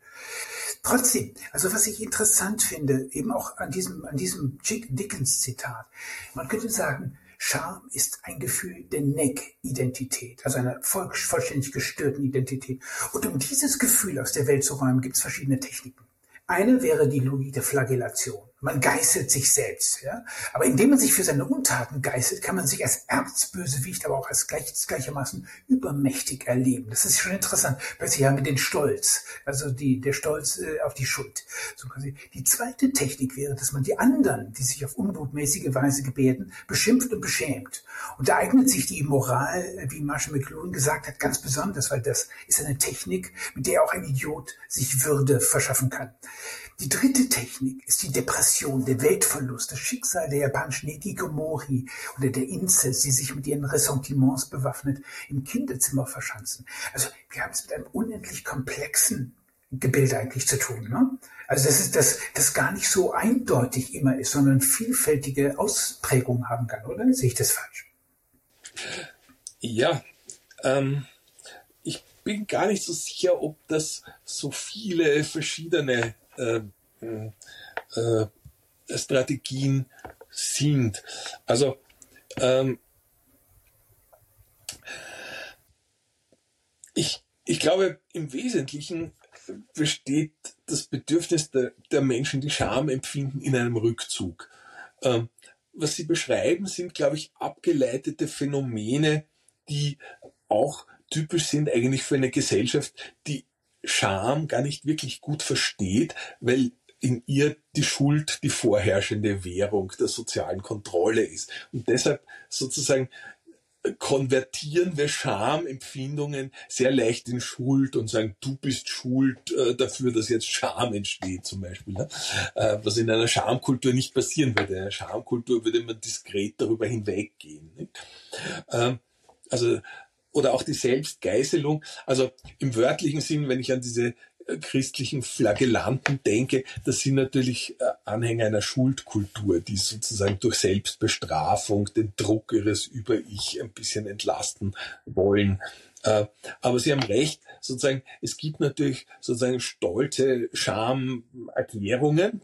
Trotzdem, also was ich interessant finde, eben auch an diesem, an diesem Dickens Zitat, man könnte sagen, Scham ist ein Gefühl der Neck-Identität, also einer vollständig gestörten Identität. Und um dieses Gefühl aus der Welt zu räumen, gibt es verschiedene Techniken. Eine wäre die Logik der Flagellation. Man geißelt sich selbst. Ja? Aber indem man sich für seine Untaten geißelt, kann man sich als Erzbösewicht, aber auch als gleich, gleichermaßen übermächtig erleben. Das ist schon interessant. Plötzlich haben wir den Stolz, also die, der Stolz äh, auf die Schuld. So quasi. Die zweite Technik wäre, dass man die anderen, die sich auf unbotmäßige Weise gebärden, beschimpft und beschämt. Und da eignet sich die Moral, wie Marshall McLuhan gesagt hat, ganz besonders, weil das ist eine Technik, mit der auch ein Idiot sich Würde verschaffen kann. Die dritte Technik ist die Depression, der Weltverlust, das Schicksal der japanischen Hikikomori oder der Incels, die sich mit ihren Ressentiments bewaffnet im Kinderzimmer verschanzen. Also wir haben es mit einem unendlich komplexen Gebilde eigentlich zu tun. Ne? Also das ist das, das gar nicht so eindeutig immer ist, sondern vielfältige Ausprägungen haben kann, oder? Sehe ich das falsch? Ja, ähm, ich bin gar nicht so sicher, ob das so viele verschiedene äh, äh, Strategien sind. Also ähm, ich, ich glaube, im Wesentlichen besteht das Bedürfnis der, der Menschen, die Scham empfinden, in einem Rückzug. Ähm, was Sie beschreiben, sind, glaube ich, abgeleitete Phänomene, die auch typisch sind eigentlich für eine Gesellschaft, die Scham gar nicht wirklich gut versteht, weil in ihr die Schuld die vorherrschende Währung der sozialen Kontrolle ist. Und deshalb sozusagen konvertieren wir Schamempfindungen sehr leicht in Schuld und sagen, du bist schuld äh, dafür, dass jetzt Scham entsteht zum Beispiel. Ne? Äh, was in einer Schamkultur nicht passieren würde. In einer Schamkultur würde man diskret darüber hinweggehen. Ähm, also oder auch die Selbstgeißelung. Also im wörtlichen Sinn, wenn ich an diese äh, christlichen Flagellanten denke, das sind natürlich äh, Anhänger einer Schuldkultur, die sozusagen durch Selbstbestrafung den Druck ihres Über-Ich ein bisschen entlasten wollen. Äh, aber Sie haben recht, sozusagen, es gibt natürlich sozusagen stolze Schamerklärungen.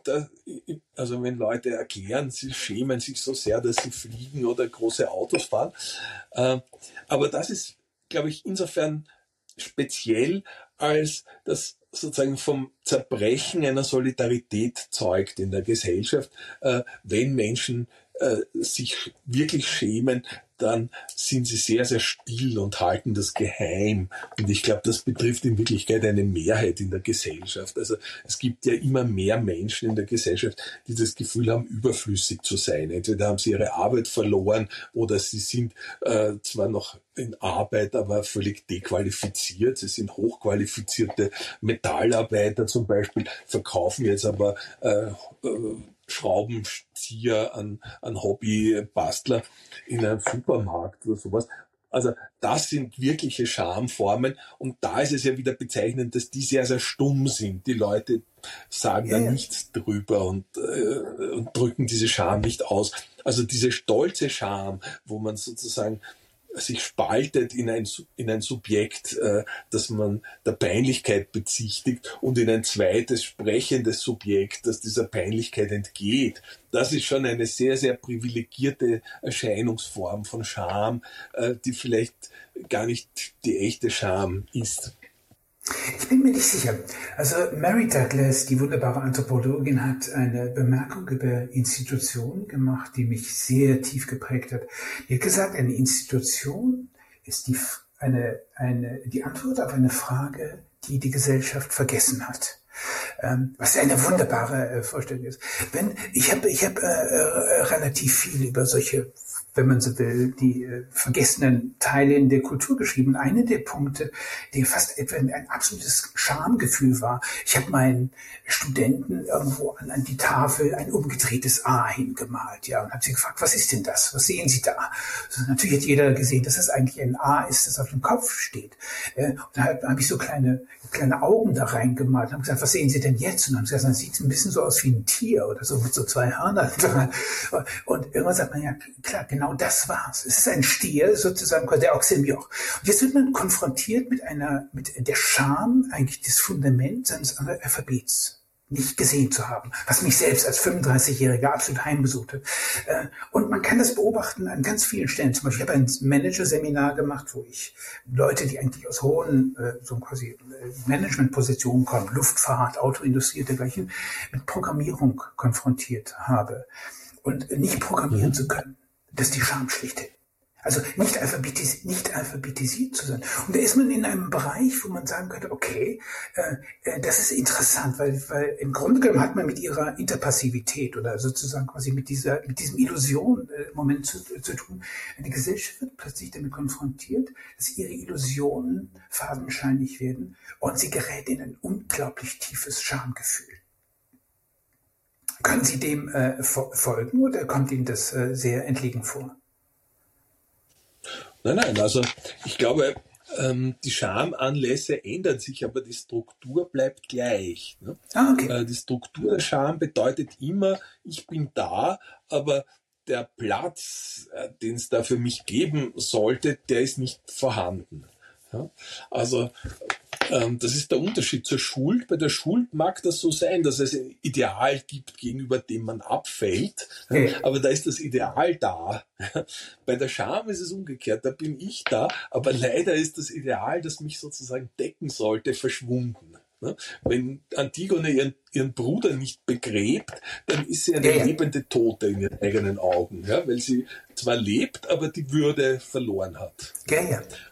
Also wenn Leute erklären, sie schämen sich so sehr, dass sie fliegen oder große Autos fahren. Aber das ist glaube ich, insofern speziell, als das sozusagen vom Zerbrechen einer Solidarität zeugt in der Gesellschaft, äh, wenn Menschen äh, sich wirklich schämen, dann sind sie sehr, sehr still und halten das geheim. Und ich glaube, das betrifft in Wirklichkeit eine Mehrheit in der Gesellschaft. Also es gibt ja immer mehr Menschen in der Gesellschaft, die das Gefühl haben, überflüssig zu sein. Entweder haben sie ihre Arbeit verloren oder sie sind äh, zwar noch in Arbeit, aber völlig dequalifiziert. Sie sind hochqualifizierte Metallarbeiter zum Beispiel, verkaufen jetzt aber äh, äh Schraubenzieher, an, an Hobbybastler in einem Supermarkt oder sowas. Also das sind wirkliche Schamformen und da ist es ja wieder bezeichnend, dass die sehr, sehr stumm sind. Die Leute sagen yeah. da nichts drüber und, äh, und drücken diese Scham nicht aus. Also diese stolze Scham, wo man sozusagen sich spaltet in ein, in ein Subjekt, äh, das man der Peinlichkeit bezichtigt und in ein zweites sprechendes Subjekt, das dieser Peinlichkeit entgeht. Das ist schon eine sehr, sehr privilegierte Erscheinungsform von Scham, äh, die vielleicht gar nicht die echte Scham ist. Ich bin mir nicht sicher. Also Mary Douglas, die wunderbare Anthropologin, hat eine Bemerkung über Institutionen gemacht, die mich sehr tief geprägt hat. Die hat gesagt, eine Institution ist die, eine, eine, die Antwort auf eine Frage, die die Gesellschaft vergessen hat. Ähm, was eine wunderbare äh, Vorstellung ist. Wenn ich habe ich habe äh, äh, relativ viel über solche wenn man so will, die äh, vergessenen Teile in der Kultur geschrieben. Eine der Punkte, die fast etwa ein absolutes Schamgefühl war. Ich habe meinen Studenten irgendwo an, an, die Tafel ein umgedrehtes A hingemalt, ja, und habe sie gefragt, was ist denn das? Was sehen Sie da? Also natürlich hat jeder gesehen, dass das eigentlich ein A ist, das auf dem Kopf steht. Äh, und dann habe hab ich so kleine kleine Augen da reingemalt und haben gesagt, was sehen Sie denn jetzt? Und dann haben sie gesagt, das sieht ein bisschen so aus wie ein Tier oder so mit so zwei Hörnern. Und irgendwann sagt man, ja klar, genau das war's. Es ist ein Stier, sozusagen der Oxymioch. Und jetzt wird man konfrontiert mit einer, mit der Scham, eigentlich das Fundament seines Alphabets nicht gesehen zu haben, was mich selbst als 35-Jähriger absolut heimgesucht hat. Äh, und man kann das beobachten an ganz vielen Stellen. Zum Beispiel, ich habe ein Manager-Seminar gemacht, wo ich Leute, die eigentlich aus hohen, äh, so quasi äh, Managementpositionen kommen, Luftfahrt, Autoindustrie und dergleichen, mit Programmierung konfrontiert habe. Und nicht programmieren mhm. zu können, das ist die Scham schlichthin. Also nicht, alphabetis nicht alphabetisiert zu sein. Und da ist man in einem Bereich, wo man sagen könnte, okay, äh, äh, das ist interessant, weil, weil im Grunde genommen hat man mit ihrer Interpassivität oder sozusagen quasi mit dieser, mit diesem Illusion-Moment äh, zu, zu tun. Eine Gesellschaft wird plötzlich damit konfrontiert, dass ihre Illusionen fadenscheinig werden und sie gerät in ein unglaublich tiefes Schamgefühl. Können Sie dem äh, folgen oder kommt Ihnen das äh, sehr entlegen vor? Nein, nein, also ich glaube, ähm, die Schamanlässe ändern sich, aber die Struktur bleibt gleich. Ne? Ah, okay. Äh, die Struktur der Scham bedeutet immer, ich bin da, aber der Platz, äh, den es da für mich geben sollte, der ist nicht vorhanden. Ja? Also das ist der Unterschied zur Schuld. Bei der Schuld mag das so sein, dass es ein Ideal gibt, gegenüber dem man abfällt, okay. aber da ist das Ideal da. <laughs> Bei der Scham ist es umgekehrt, da bin ich da, aber leider ist das Ideal, das mich sozusagen decken sollte, verschwunden. Wenn Antigone ihren, ihren Bruder nicht begräbt, dann ist sie eine lebende Tote in ihren eigenen Augen, ja, weil sie zwar lebt, aber die Würde verloren hat.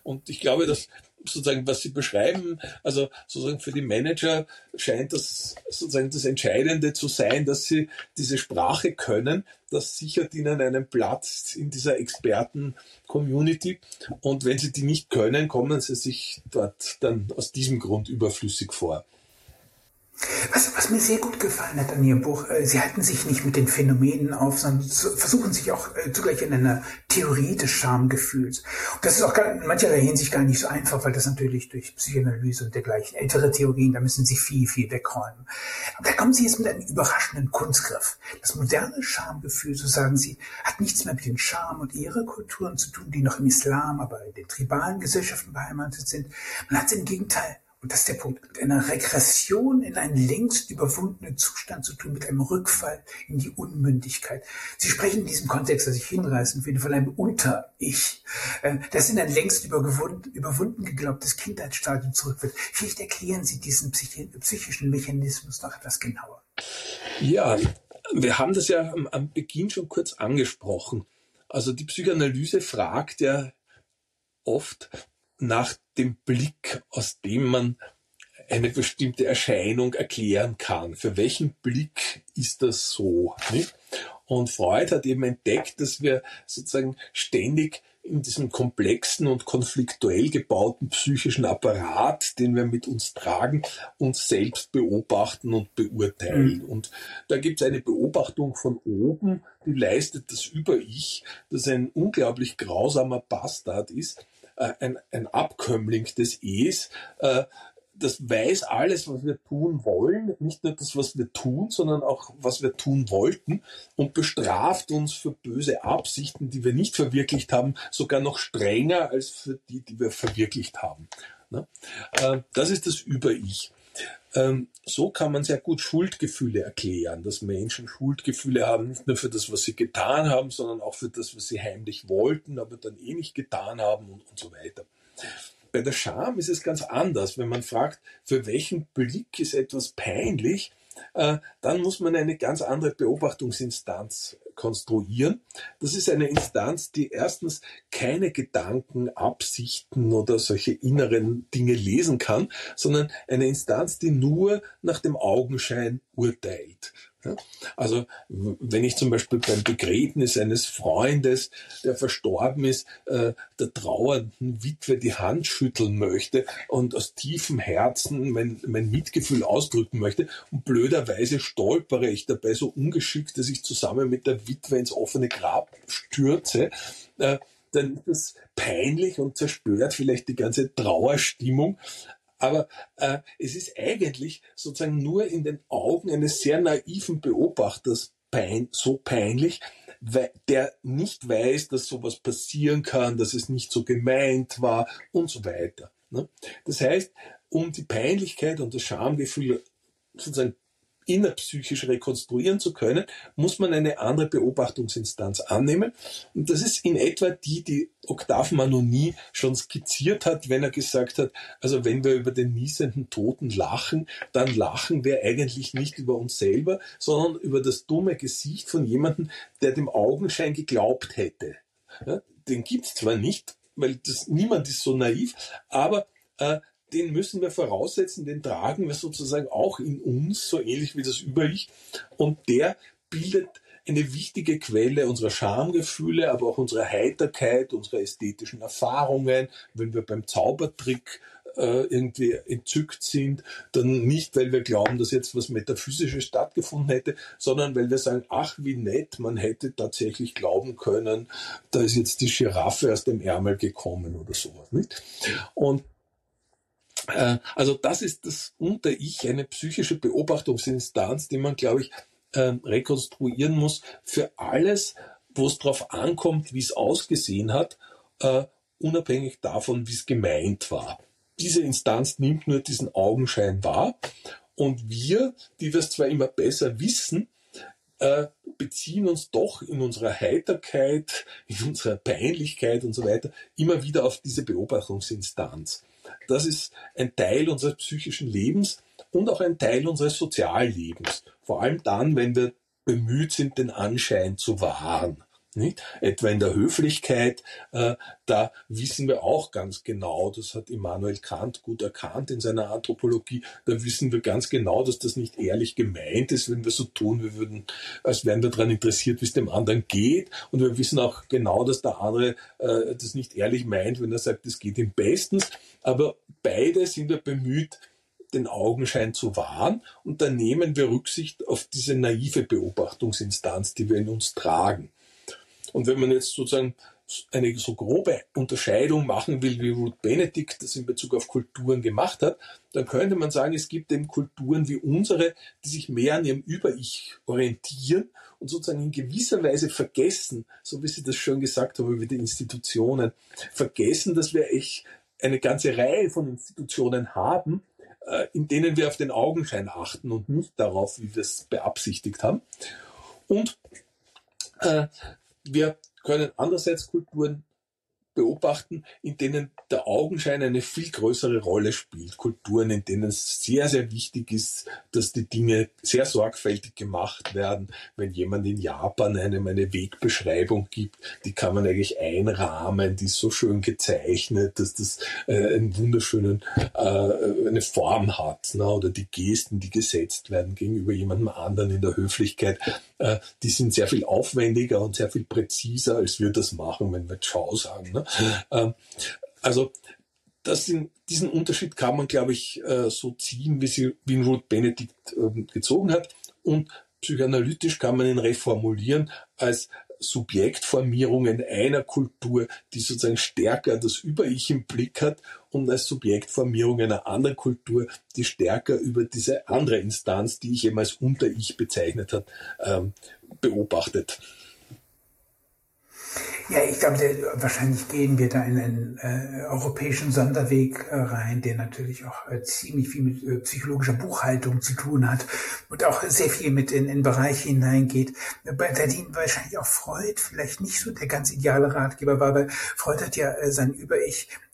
Und ich glaube, dass sozusagen, was Sie beschreiben, also sozusagen für die Manager scheint das sozusagen das Entscheidende zu sein, dass sie diese Sprache können. Das sichert ihnen einen Platz in dieser Experten-Community. Und wenn sie die nicht können, kommen sie sich dort dann aus diesem Grund überflüssig vor. Was, was mir sehr gut gefallen hat an Ihrem Buch, äh, Sie halten sich nicht mit den Phänomenen auf, sondern versuchen sich auch äh, zugleich in einer Theorie des Schamgefühls. Und das ist auch gar, in mancherlei Hinsicht gar nicht so einfach, weil das natürlich durch Psychoanalyse und dergleichen ältere Theorien, da müssen Sie viel, viel wegräumen. Aber da kommen Sie jetzt mit einem überraschenden Kunstgriff. Das moderne Schamgefühl, so sagen Sie, hat nichts mehr mit den Scham- und Ehrekulturen zu tun, die noch im Islam, aber in den tribalen Gesellschaften beheimatet sind. Man hat im Gegenteil und das ist der Punkt, mit einer Regression in einen längst überwundenen Zustand zu tun, mit einem Rückfall in die Unmündigkeit. Sie sprechen in diesem Kontext, dass ich hinreißen finde, von einem Unter-Ich, äh, das in ein längst überwunden, überwunden geglaubtes Kindheitsstadium zurückwirkt. Vielleicht erklären Sie diesen psychischen Mechanismus noch etwas genauer. Ja, wir haben das ja am Beginn schon kurz angesprochen. Also die Psychoanalyse fragt ja oft, nach dem Blick, aus dem man eine bestimmte Erscheinung erklären kann. Für welchen Blick ist das so? Nicht? Und Freud hat eben entdeckt, dass wir sozusagen ständig in diesem komplexen und konfliktuell gebauten psychischen Apparat, den wir mit uns tragen, uns selbst beobachten und beurteilen. Mhm. Und da gibt es eine Beobachtung von oben, die leistet das Über-Ich, das ein unglaublich grausamer Bastard ist, äh, ein, ein Abkömmling des Es, äh, das weiß alles, was wir tun wollen, nicht nur das, was wir tun, sondern auch, was wir tun wollten und bestraft uns für böse Absichten, die wir nicht verwirklicht haben, sogar noch strenger als für die, die wir verwirklicht haben. Ne? Äh, das ist das Über-Ich. Ähm, so kann man sehr gut Schuldgefühle erklären, dass Menschen Schuldgefühle haben, nicht nur für das, was sie getan haben, sondern auch für das, was sie heimlich wollten, aber dann eh nicht getan haben und, und so weiter. Bei der Scham ist es ganz anders. Wenn man fragt, für welchen Blick ist etwas peinlich, dann muss man eine ganz andere Beobachtungsinstanz konstruieren. Das ist eine Instanz, die erstens keine Gedanken, Absichten oder solche inneren Dinge lesen kann, sondern eine Instanz, die nur nach dem Augenschein urteilt. Also wenn ich zum Beispiel beim Begräbnis eines Freundes, der verstorben ist, äh, der trauernden Witwe die Hand schütteln möchte und aus tiefem Herzen mein, mein Mitgefühl ausdrücken möchte und blöderweise stolpere ich dabei so ungeschickt, dass ich zusammen mit der Witwe ins offene Grab stürze, äh, dann ist das peinlich und zerstört vielleicht die ganze Trauerstimmung. Aber äh, es ist eigentlich sozusagen nur in den Augen eines sehr naiven Beobachters pein so peinlich, weil der nicht weiß, dass sowas passieren kann, dass es nicht so gemeint war und so weiter. Ne? Das heißt, um die Peinlichkeit und das Schamgefühl sozusagen innerpsychisch rekonstruieren zu können, muss man eine andere Beobachtungsinstanz annehmen. Und das ist in etwa die, die Octave Manoni schon skizziert hat, wenn er gesagt hat, also wenn wir über den niesenden Toten lachen, dann lachen wir eigentlich nicht über uns selber, sondern über das dumme Gesicht von jemandem, der dem Augenschein geglaubt hätte. Ja, den gibt's zwar nicht, weil das, niemand ist so naiv, aber äh, den müssen wir voraussetzen, den tragen wir sozusagen auch in uns, so ähnlich wie das Über-Ich. Und der bildet eine wichtige Quelle unserer Schamgefühle, aber auch unserer Heiterkeit, unserer ästhetischen Erfahrungen. Wenn wir beim Zaubertrick äh, irgendwie entzückt sind, dann nicht, weil wir glauben, dass jetzt was Metaphysisches stattgefunden hätte, sondern weil wir sagen, ach, wie nett, man hätte tatsächlich glauben können, da ist jetzt die Giraffe aus dem Ärmel gekommen oder sowas, nicht? Und also das ist das Unter-Ich, eine psychische Beobachtungsinstanz, die man, glaube ich, ähm, rekonstruieren muss für alles, wo es darauf ankommt, wie es ausgesehen hat, äh, unabhängig davon, wie es gemeint war. Diese Instanz nimmt nur diesen Augenschein wahr und wir, die das zwar immer besser wissen, äh, beziehen uns doch in unserer Heiterkeit, in unserer Peinlichkeit und so weiter immer wieder auf diese Beobachtungsinstanz. Das ist ein Teil unseres psychischen Lebens und auch ein Teil unseres Soziallebens. Vor allem dann, wenn wir bemüht sind, den Anschein zu wahren. Nicht? Etwa in der Höflichkeit, äh, da wissen wir auch ganz genau, das hat Immanuel Kant gut erkannt in seiner Anthropologie, da wissen wir ganz genau, dass das nicht ehrlich gemeint ist, wenn wir so tun, wir würden, als wären wir daran interessiert, wie es dem anderen geht. Und wir wissen auch genau, dass der andere äh, das nicht ehrlich meint, wenn er sagt, es geht ihm bestens. Aber beide sind wir bemüht, den Augenschein zu wahren und dann nehmen wir Rücksicht auf diese naive Beobachtungsinstanz, die wir in uns tragen. Und wenn man jetzt sozusagen eine so grobe Unterscheidung machen will, wie Ruth Benedict das in Bezug auf Kulturen gemacht hat, dann könnte man sagen, es gibt eben Kulturen wie unsere, die sich mehr an ihrem Über-Ich orientieren und sozusagen in gewisser Weise vergessen, so wie Sie das schon gesagt haben über die Institutionen, vergessen, dass wir echt eine ganze Reihe von Institutionen haben, äh, in denen wir auf den Augenschein achten und nicht darauf, wie wir es beabsichtigt haben. Und äh, wir können andererseits Kulturen beobachten, in denen der Augenschein eine viel größere Rolle spielt. Kulturen, in denen es sehr, sehr wichtig ist, dass die Dinge sehr sorgfältig gemacht werden. Wenn jemand in Japan einem eine Wegbeschreibung gibt, die kann man eigentlich einrahmen, die ist so schön gezeichnet, dass das äh, einen wunderschönen, äh, eine Form hat. Ne? Oder die Gesten, die gesetzt werden gegenüber jemandem anderen in der Höflichkeit, äh, die sind sehr viel aufwendiger und sehr viel präziser, als wir das machen, wenn wir Ciao sagen. Ne? Ähm, also das sind, diesen Unterschied kann man, glaube ich, äh, so ziehen, wie, sie, Ruth Benedict ähm, gezogen hat. Und psychoanalytisch kann man ihn reformulieren als Subjektformierungen einer Kultur, die sozusagen stärker das Über-Ich im Blick hat und als Subjektformierung einer anderen Kultur, die stärker über diese andere Instanz, die ich eben als Unter-Ich bezeichnet hat, ähm, beobachtet. Ja, ich glaube, wahrscheinlich gehen wir da in einen äh, europäischen Sonderweg äh, rein, der natürlich auch äh, ziemlich viel mit äh, psychologischer Buchhaltung zu tun hat und auch sehr viel mit in, in Bereiche hineingeht, bei denen wahrscheinlich auch Freud vielleicht nicht so der ganz ideale Ratgeber war, weil Freud hat ja äh, sein Über-Ich äh,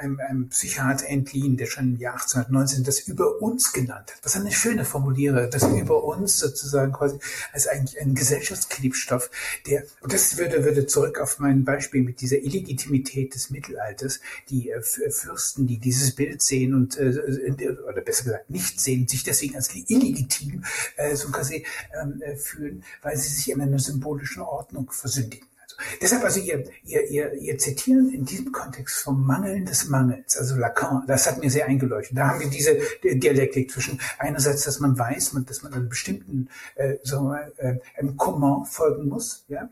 einem, einem Psychiater entliehen, der schon im Jahr 1819 das über uns genannt hat. Was eine schöne Formuliere, das über uns sozusagen quasi als eigentlich ein Gesellschaftsklebstoff, der, und das würde, würde zurück auf mein Beispiel mit dieser Illegitimität des Mittelalters, die äh, Fürsten, die dieses Bild sehen und, äh, oder besser gesagt nicht sehen, sich deswegen als illegitim äh, so quasi ähm, fühlen, weil sie sich in einer symbolischen Ordnung versündigen. Deshalb also ihr, ihr, ihr, ihr Zitieren in diesem Kontext vom Mangeln des Mangels, also Lacan, das hat mir sehr eingeleuchtet. Da haben wir diese Dialektik zwischen einerseits, dass man weiß, dass man einem bestimmten äh, wir, äh, einem Comment folgen muss, ja,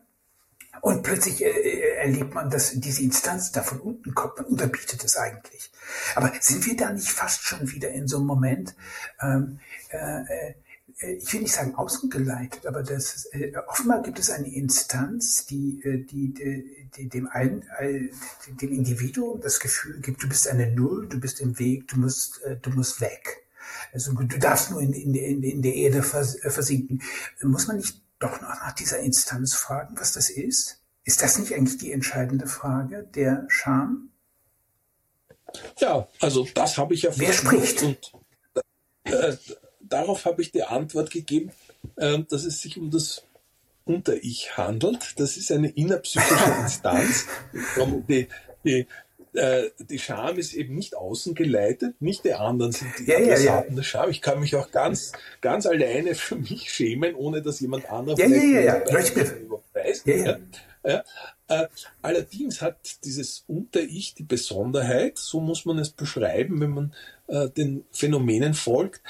und plötzlich äh, äh, erlebt man, dass diese Instanz da von unten kommt. Man unterbietet es eigentlich. Aber sind wir da nicht fast schon wieder in so einem Moment, ähm, äh, äh äh, ich will nicht sagen außengeleitet, aber das äh, offenbar gibt es eine Instanz, die, äh, die, die, die dem einen, äh, dem Individuum das Gefühl gibt, du bist eine Null, du bist im Weg, du musst, äh, du musst weg. Also du darfst nur in, in, in, in der Erde äh, versinken. Muss man nicht doch noch nach dieser Instanz fragen, was das ist? Ist das nicht eigentlich die entscheidende Frage der Scham? Ja, also das habe ich ja Wer spricht? Und, äh, darauf habe ich die Antwort gegeben, äh, dass es sich um das Unter-Ich handelt. Das ist eine innerpsychische <laughs> Instanz. Die, die, äh, die Scham ist eben nicht außen geleitet, nicht die anderen sind die ja, ja, ja. der Scham. Ich kann mich auch ganz, ganz alleine für mich schämen, ohne dass jemand anderes ja, ja, ja. Weiß. Ja, ja. Äh, allerdings hat dieses Unter-Ich die Besonderheit, so muss man es beschreiben, wenn man äh, den Phänomenen folgt,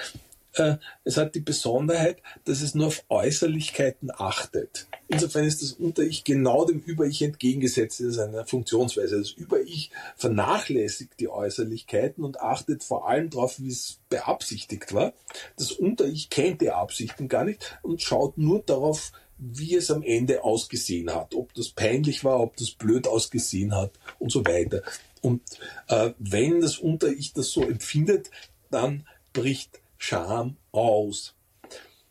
es hat die Besonderheit, dass es nur auf Äußerlichkeiten achtet. Insofern ist das Unter-Ich genau dem Über-Ich entgegengesetzt in seiner Funktionsweise. Das Über-Ich vernachlässigt die Äußerlichkeiten und achtet vor allem darauf, wie es beabsichtigt war. Das Unter-Ich kennt die Absichten gar nicht und schaut nur darauf, wie es am Ende ausgesehen hat, ob das peinlich war, ob das blöd ausgesehen hat und so weiter. Und äh, wenn das Unter-Ich das so empfindet, dann bricht Scham aus.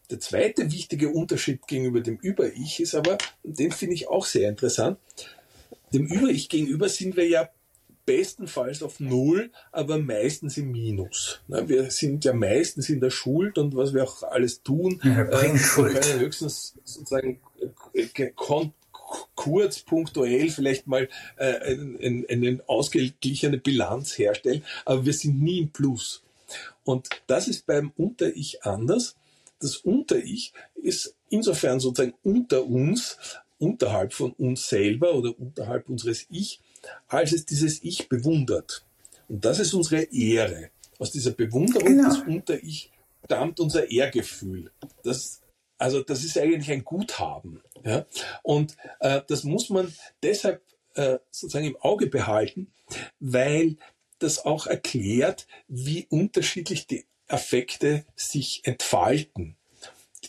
Der zweite wichtige Unterschied gegenüber dem Über-Ich ist aber, den finde ich auch sehr interessant, dem Über-Ich gegenüber sind wir ja bestenfalls auf Null, aber meistens im Minus. Wir sind ja meistens in der Schuld und was wir auch alles tun, ja, äh, können höchstens sozusagen äh, kurz, punktuell vielleicht mal äh, eine ausgeglichene Bilanz herstellen, aber wir sind nie im Plus. Und das ist beim Unter-Ich anders. Das Unter-Ich ist insofern sozusagen unter uns, unterhalb von uns selber oder unterhalb unseres Ich, als es dieses Ich bewundert. Und das ist unsere Ehre. Aus dieser Bewunderung genau. des Unter-Ich stammt unser Ehrgefühl. Das, also das ist eigentlich ein Guthaben. Ja? Und äh, das muss man deshalb äh, sozusagen im Auge behalten, weil das auch erklärt, wie unterschiedlich die Affekte sich entfalten.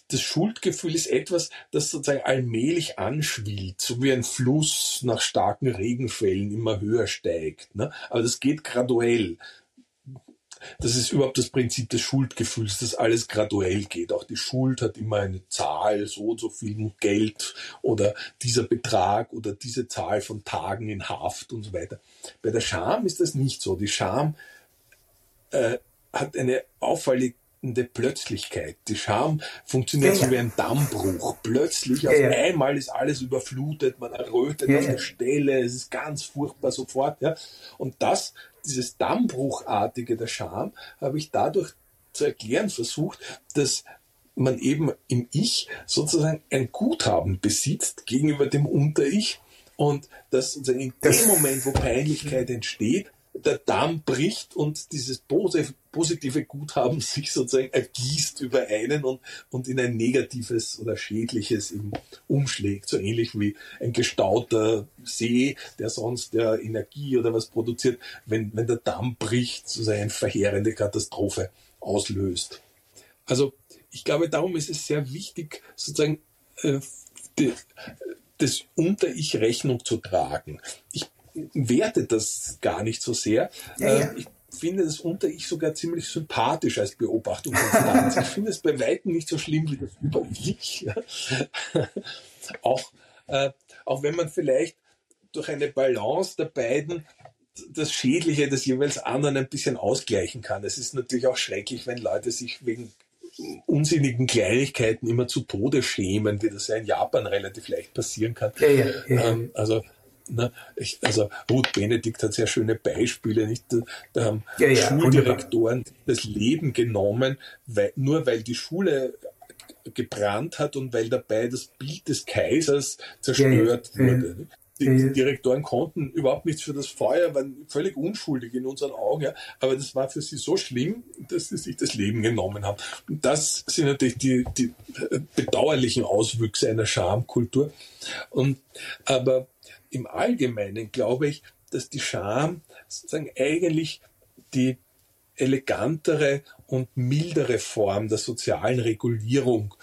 Das Schuldgefühl ist etwas, das sozusagen allmählich anschwillt, so wie ein Fluss nach starken Regenfällen immer höher steigt. Ne? Aber das geht graduell. Das ist überhaupt das Prinzip des Schuldgefühls, dass alles graduell geht. Auch die Schuld hat immer eine Zahl, so und so viel Geld oder dieser Betrag oder diese Zahl von Tagen in Haft und so weiter. Bei der Scham ist das nicht so. Die Scham äh, hat eine auffallende Plötzlichkeit. Die Scham funktioniert ja, ja. so wie ein Dammbruch. Plötzlich ja, auf einmal ist alles überflutet, man errötet auf der Stelle, es ist ganz furchtbar sofort. Ja. Und das dieses Dammbruchartige der Scham habe ich dadurch zu erklären versucht, dass man eben im Ich sozusagen ein Guthaben besitzt gegenüber dem Unter-Ich und dass sozusagen in dem Moment, wo Peinlichkeit entsteht, der Damm bricht und dieses positive Guthaben <laughs> sich sozusagen ergießt über einen und, und in ein negatives oder schädliches umschlägt. So ähnlich wie ein gestauter See, der sonst der Energie oder was produziert, wenn, wenn der Damm bricht, sozusagen eine verheerende Katastrophe auslöst. Also ich glaube, darum ist es sehr wichtig, sozusagen äh, die, das Unter-Ich Rechnung zu tragen. Ich werte das gar nicht so sehr. Ja, ja. Ich finde das Unter-Ich sogar ziemlich sympathisch als Beobachtungsinstanz. ich finde es bei Weitem nicht so schlimm wie das Über-Ich. <laughs> auch, äh, auch wenn man vielleicht durch eine Balance der beiden das Schädliche des jeweils anderen ein bisschen ausgleichen kann. Es ist natürlich auch schrecklich, wenn Leute sich wegen unsinnigen Kleinigkeiten immer zu Tode schämen, wie das ja in Japan relativ leicht passieren kann. Ja, ja, ja. Ähm, also na, ich, also Ruth Benedikt hat sehr schöne Beispiele. Nicht? Da, haben ja, ja, Schuldirektoren wunderbar. das Leben genommen, weil, nur weil die Schule gebrannt hat und weil dabei das Bild des Kaisers zerstört ja, wurde. Die, die, Direktoren konnten überhaupt nichts für das Feuer, waren völlig unschuldig in unseren Augen, ja. aber das war für sie so schlimm, dass sie sich das Leben genommen haben. Und das sind natürlich die, die bedauerlichen Auswüchse einer Schamkultur. Und, aber im Allgemeinen glaube ich, dass die Scham sozusagen eigentlich die elegantere und mildere Form der sozialen Regulierung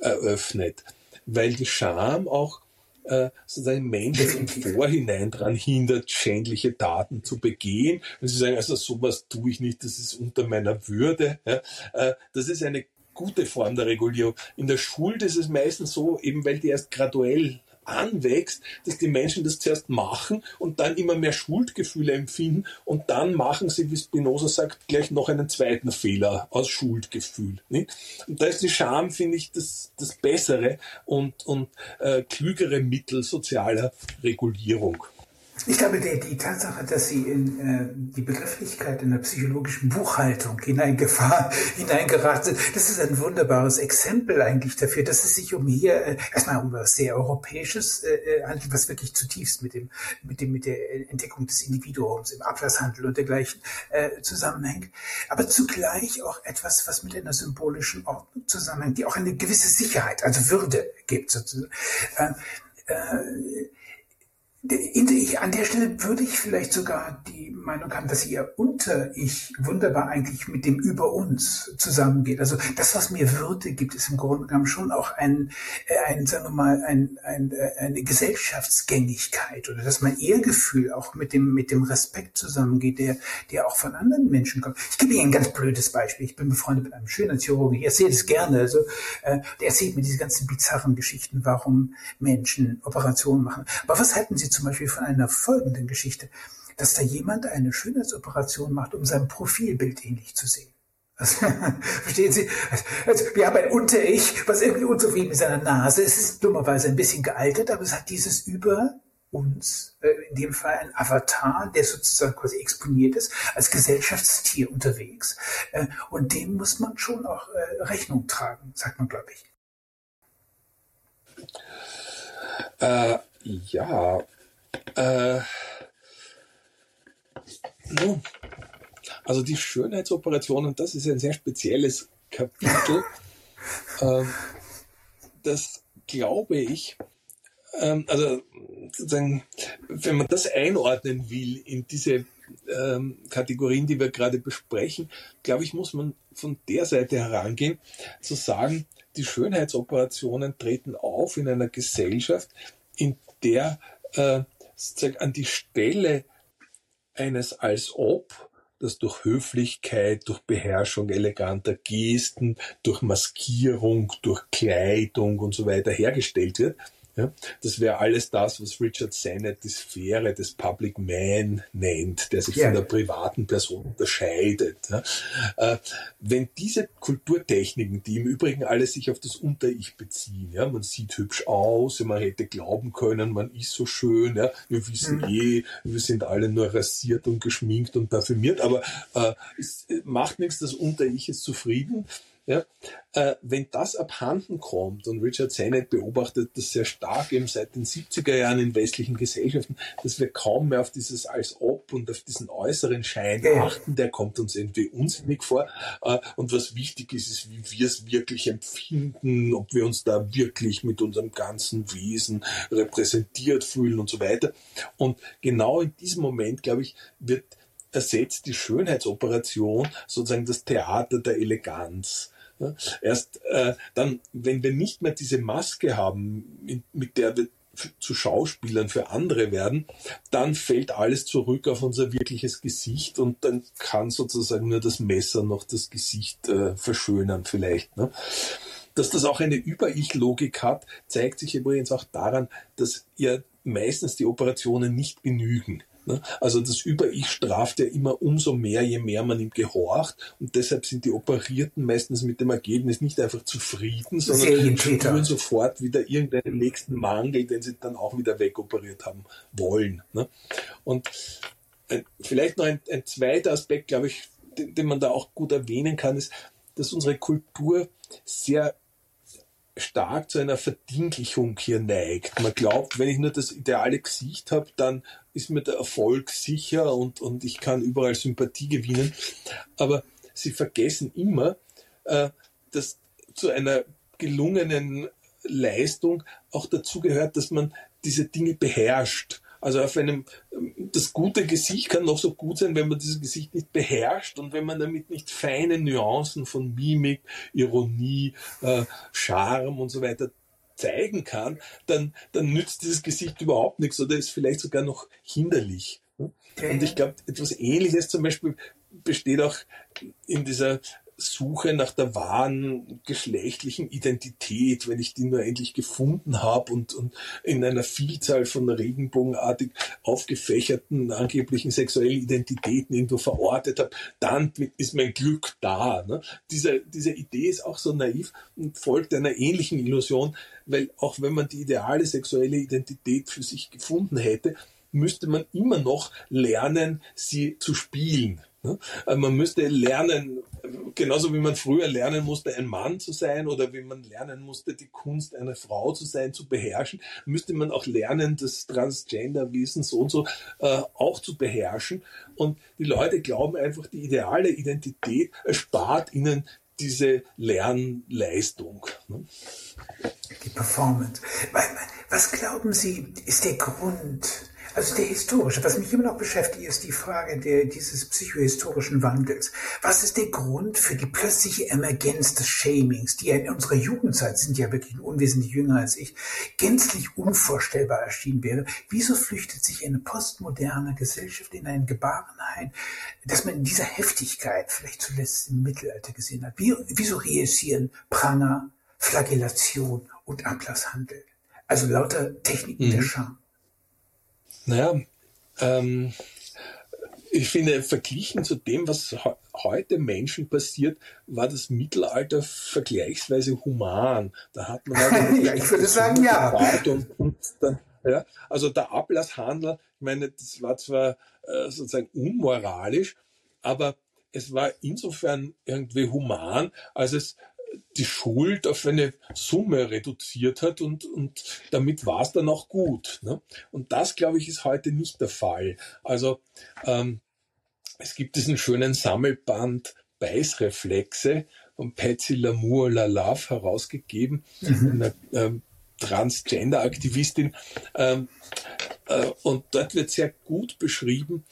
eröffnet, weil die Scham auch äh, sozusagen Menschen im Vorhinein daran hindert, schändliche Taten zu begehen. Und sie sagen, also sowas tue ich nicht, das ist unter meiner Würde. Äh, das ist eine gute Form der Regulierung. In der Schuld ist es meistens so, eben weil die erst graduell anwächst, dass die Menschen das zuerst machen und dann immer mehr Schuldgefühle empfinden und dann machen sie, wie Spinoza sagt, gleich noch einen zweiten Fehler aus Schuldgefühl. Nicht? Und da ist die Scham, finde ich, das, das bessere und, und äh, klügere Mittel sozialer Regulierung. Ich glaube, die, die Tatsache, dass Sie in äh, die Begrifflichkeit in der psychologischen Buchhaltung hineingefahren, <laughs> hineingeraten sind, das ist ein wunderbares Exempel eigentlich dafür, dass es sich um hier äh, erstmal um was sehr Europäisches äh, äh, handelt, was wirklich zutiefst mit dem, mit dem, mit der Entdeckung des Individuums im Ablasshandel und dergleichen äh, zusammenhängt. Aber zugleich auch etwas, was mit einer symbolischen Ordnung zusammenhängt, die auch eine gewisse Sicherheit, also Würde gibt sozusagen. Äh, äh, an der Stelle würde ich vielleicht sogar die Meinung haben, dass ihr Unter-Ich wunderbar eigentlich mit dem Über uns zusammengeht. Also das, was mir Würde gibt, ist im Grunde genommen schon auch ein, äh, ein sagen wir mal, ein, ein, äh, eine Gesellschaftsgängigkeit oder dass mein Ehrgefühl auch mit dem, mit dem Respekt zusammengeht, der, der auch von anderen Menschen kommt. Ich gebe Ihnen ein ganz blödes Beispiel. Ich bin befreundet mit einem Schönheitschirurgen. Ich erzähle es gerne. Also, äh, der erzählt mir diese ganzen bizarren Geschichten, warum Menschen Operationen machen. Aber was halten Sie zum Beispiel von einer folgenden Geschichte, dass da jemand eine Schönheitsoperation macht, um sein Profilbild ähnlich zu sehen. Also, <laughs> verstehen Sie? Also, wir haben ein Unter-Ich, was irgendwie unzufrieden mit seiner Nase ist. Es ist dummerweise ein bisschen gealtert, aber es hat dieses über uns, äh, in dem Fall ein Avatar, der sozusagen quasi exponiert ist, als Gesellschaftstier unterwegs. Äh, und dem muss man schon auch äh, Rechnung tragen, sagt man, glaube ich. Äh, ja, äh, no. Also die Schönheitsoperationen, das ist ein sehr spezielles Kapitel. <laughs> ähm, das glaube ich, ähm, also sozusagen, wenn man das einordnen will in diese ähm, Kategorien, die wir gerade besprechen, glaube ich, muss man von der Seite herangehen, zu sagen, die Schönheitsoperationen treten auf in einer Gesellschaft, in der äh, sozusagen an die Stelle eines als ob, das durch Höflichkeit, durch Beherrschung eleganter Gesten, durch Maskierung, durch Kleidung und so weiter hergestellt wird, ja, das wäre alles das, was Richard Sennett die Sphäre des Public Man nennt, der sich ja. von der privaten Person unterscheidet. Ja. Äh, wenn diese Kulturtechniken, die im Übrigen alles sich auf das Unter-Ich beziehen, ja, man sieht hübsch aus, man hätte glauben können, man ist so schön, ja, wir wissen mhm. eh, wir sind alle nur rasiert und geschminkt und parfümiert, aber äh, es macht nichts, das Unter-Ich ist zufrieden Ja, äh, wenn das abhanden kommt, und Richard Sennett beobachtet das sehr stark eben seit den 70er Jahren in westlichen Gesellschaften, dass wir kaum mehr auf dieses als ob und auf diesen äußeren Schein achten, der kommt uns irgendwie unsinnig vor. Äh, und was wichtig ist, ist, wie wir es wirklich empfinden, ob wir uns da wirklich mit unserem ganzen Wesen repräsentiert fühlen und so weiter. Und genau in diesem Moment, glaube ich, wird ersetzt die Schönheitsoperation sozusagen das Theater der Eleganz. Erst äh, dann, wenn wir nicht mehr diese Maske haben, mit der wir zu Schauspielern für andere werden, dann fällt alles zurück auf unser wirkliches Gesicht und dann kann sozusagen nur das Messer noch das Gesicht äh, verschönern vielleicht. Ne? Dass das auch eine Über-Ich-Logik hat, zeigt sich übrigens auch daran, dass ja meistens die Operationen nicht genügen. Ne? Also das Über-Ich straft ja immer umso mehr, je mehr man ihm gehorcht. Und deshalb sind die Operierten meistens mit dem Ergebnis nicht einfach zufrieden, sondern spüren sofort wieder irgendeinen nächsten Mangel, den sie dann auch wieder wegoperiert haben wollen. Ne? Und vielleicht noch ein, ein zweiter Aspekt, glaube ich, den, den man da auch gut erwähnen kann, ist, dass unsere Kultur sehr stark zu einer Verdinglichung hier neigt. Man glaubt, wenn ich nur das ideale Gesicht habe, dann ist mir der Erfolg sicher und, und ich kann überall Sympathie gewinnen. Aber sie vergessen immer, äh, dass zu einer gelungenen Leistung auch dazu gehört, dass man diese Dinge beherrscht. Also auf einem, das gute Gesicht kann noch so gut sein, wenn man dieses Gesicht nicht beherrscht und wenn man damit nicht feine Nuancen von Mimik, Ironie, äh, Charme und so weiter zeigen kann, dann, dann nützt dieses Gesicht überhaupt nichts oder ist vielleicht sogar noch hinderlich. Und ich glaube, etwas Ähnliches zum Beispiel besteht auch in dieser Suche nach der wahren geschlechtlichen Identität, wenn ich die nur endlich gefunden habe und, und in einer Vielzahl von regenbogenartig aufgefächerten angeblichen sexuellen Identitäten irgendwo verortet habe, dann ist mein Glück da. Ne? Diese, diese Idee ist auch so naiv und folgt einer ähnlichen Illusion, weil auch wenn man die ideale sexuelle Identität für sich gefunden hätte, müsste man immer noch lernen, sie zu spielen. Ne? Also man müsste lernen, genauso wie man früher lernen musste, ein Mann zu sein oder wie man lernen musste, die Kunst eine Frau zu sein, zu beherrschen, müsste man auch lernen, das Transgender-Wesen so und so äh, auch zu beherrschen. Und die Leute glauben einfach, die ideale Identität erspart ihnen diese Lernleistung. Ne? Die Performance. Was glauben Sie, ist der Grund, also der historische, was mich immer noch beschäftigt, ist die Frage der, dieses psychohistorischen Wandels. Was ist der Grund für die plötzliche Emergenz des Shamings, die ja in unserer Jugendzeit, sind ja wirklich unwesentlich jünger als ich, gänzlich unvorstellbar erschienen wäre? Wieso flüchtet sich eine postmoderne Gesellschaft in ein Gebarenhain, dass man in dieser Heftigkeit vielleicht zuletzt im Mittelalter gesehen hat? Wie, wieso reüssieren Pranger, Flagellation und Ablasshandel? Also lauter Techniken mhm. der Scham. Naja, ähm, ich finde, verglichen zu dem, was heute Menschen passiert, war das Mittelalter vergleichsweise human. Da hat man halt <laughs> ja, ich würde sagen, ja. Und, und dann, ja. Also der Ablasshandel, ich meine, das war zwar äh, sozusagen unmoralisch, aber es war insofern irgendwie human, als es die Schuld auf eine Summe reduziert hat und, und damit war es dann auch gut. Ne? Und das, glaube ich, ist heute nicht der Fall. Also ähm, es gibt diesen schönen Sammelband Beißreflexe von Patsy Lamour Lalave herausgegeben, mhm. eine ähm, Transgender-Aktivistin. Ähm, äh, und dort wird sehr gut beschrieben,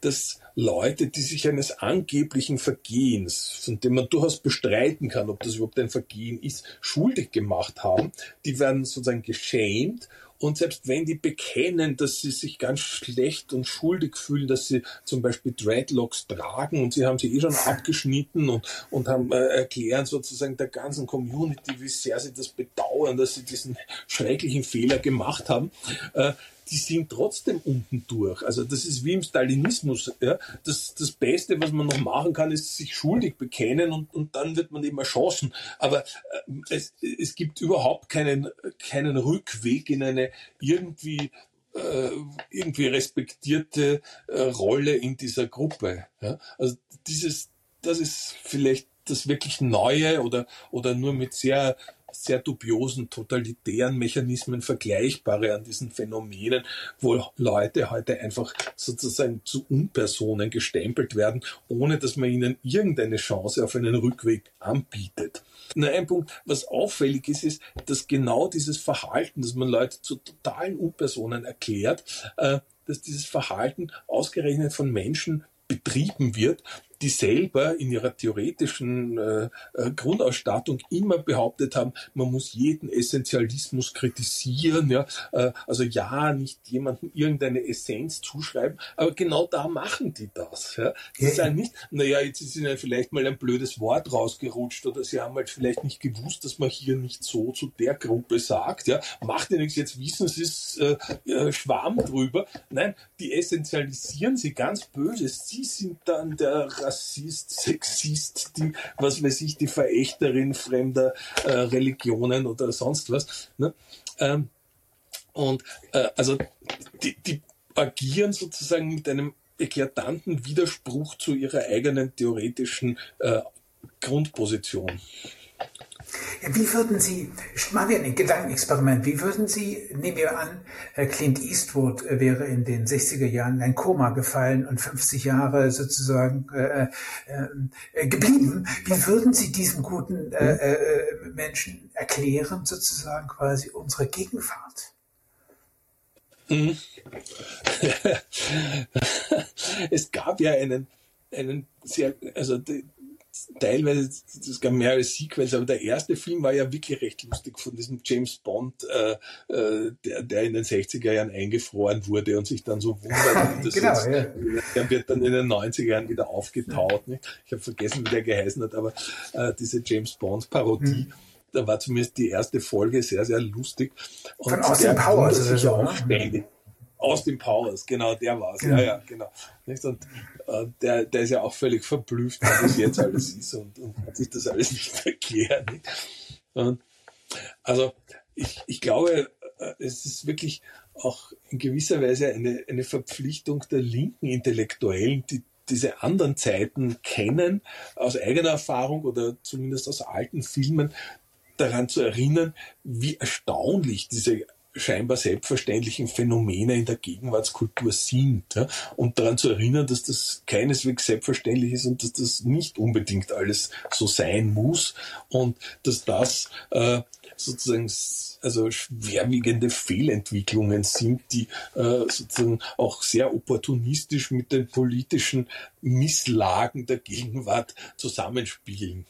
dass Leute, die sich eines angeblichen Vergehens, von dem man durchaus bestreiten kann, ob das überhaupt ein Vergehen ist, schuldig gemacht haben, die werden sozusagen geschämt. Und selbst wenn die bekennen, dass sie sich ganz schlecht und schuldig fühlen, dass sie zum Beispiel Dreadlocks tragen und sie haben sie eh schon abgeschnitten und, und haben äh, erklären sozusagen der ganzen Community, wie sehr sie das bedauern, dass sie diesen schrecklichen Fehler gemacht haben, äh, die sind trotzdem unten durch. Also das ist wie im Stalinismus. Ja? Das, das Beste, was man noch machen kann, ist sich schuldig bekennen und, und dann wird man eben erschossen. Aber äh, es, es gibt überhaupt keinen, keinen Rückweg in eine irgendwie äh, irgendwie respektierte äh, Rolle in dieser Gruppe. Ja? Also dieses, das ist vielleicht das wirklich Neue oder, oder nur mit sehr sehr dubiosen totalitären Mechanismen vergleichbare an diesen Phänomenen, wo Leute heute einfach sozusagen zu Unpersonen gestempelt werden, ohne dass man ihnen irgendeine Chance auf einen Rückweg anbietet. Nur ein Punkt, was auffällig ist, ist, dass genau dieses Verhalten, dass man Leute zu totalen Unpersonen erklärt, äh, dass dieses Verhalten ausgerechnet von Menschen betrieben wird, die selber in ihrer theoretischen äh, äh, Grundausstattung immer behauptet haben, man muss jeden Essentialismus kritisieren. Ja? Äh, also ja, nicht jemandem irgendeine Essenz zuschreiben, aber genau da machen die das. Ja? Sie ja. sagen nicht, naja, jetzt ist ihnen vielleicht mal ein blödes Wort rausgerutscht oder sie haben halt vielleicht nicht gewusst, dass man hier nicht so zu der Gruppe sagt. Ja? Macht ja nichts, jetzt wissen sie es äh, äh, Schwarm drüber. Nein, die essentialisieren sie ganz böse. Sie sind dann der Rassist, Sexist, die, was weiß ich, die Verächterin fremder äh, Religionen oder sonst was. Ne? Ähm, und äh, also die, die agieren sozusagen mit einem eklatanten Widerspruch zu ihrer eigenen theoretischen äh, Grundposition. Wie würden Sie, machen wir ein Gedankenexperiment, wie würden Sie, nehmen wir an, Clint Eastwood wäre in den 60er Jahren in ein Koma gefallen und 50 Jahre sozusagen äh, äh, geblieben, wie würden Sie diesem guten äh, äh, Menschen erklären, sozusagen quasi unsere Gegenwart? <laughs> Es gab ja einen, einen sehr, also teilweise, das gab mehr als Sequels, aber der erste Film war ja wirklich recht lustig von diesem James Bond, äh, äh, der, der in den 60er Jahren eingefroren wurde und sich dann so wundert. <laughs> Das genau, jetzt, ja. Der wird dann in den 90er Jahren wieder aufgetaut. Nicht? Ich habe vergessen, wie der geheißen hat, aber äh, diese James Bond-Parodie. Mhm da war zumindest die erste Folge sehr, sehr lustig. Und Von Austin Powers ist es auch ständig. Austin Powers, genau, der war es. Ja, ja, ja genau. Und äh, der, der ist ja auch völlig verblüfft, was das jetzt alles ist und, und hat sich das alles nicht erklärt. Und also ich, ich glaube, äh, es ist wirklich auch in gewisser Weise eine, eine Verpflichtung der linken Intellektuellen, die diese anderen Zeiten kennen, aus eigener Erfahrung oder zumindest aus alten Filmen, daran zu erinnern, wie erstaunlich diese scheinbar selbstverständlichen Phänomene in der Gegenwartskultur sind. Ja? Und daran zu erinnern, dass das keineswegs selbstverständlich ist und dass das nicht unbedingt alles so sein muss und dass das äh, sozusagen also schwerwiegende Fehlentwicklungen sind, die äh, sozusagen auch sehr opportunistisch mit den politischen Misslagen der Gegenwart zusammenspielen.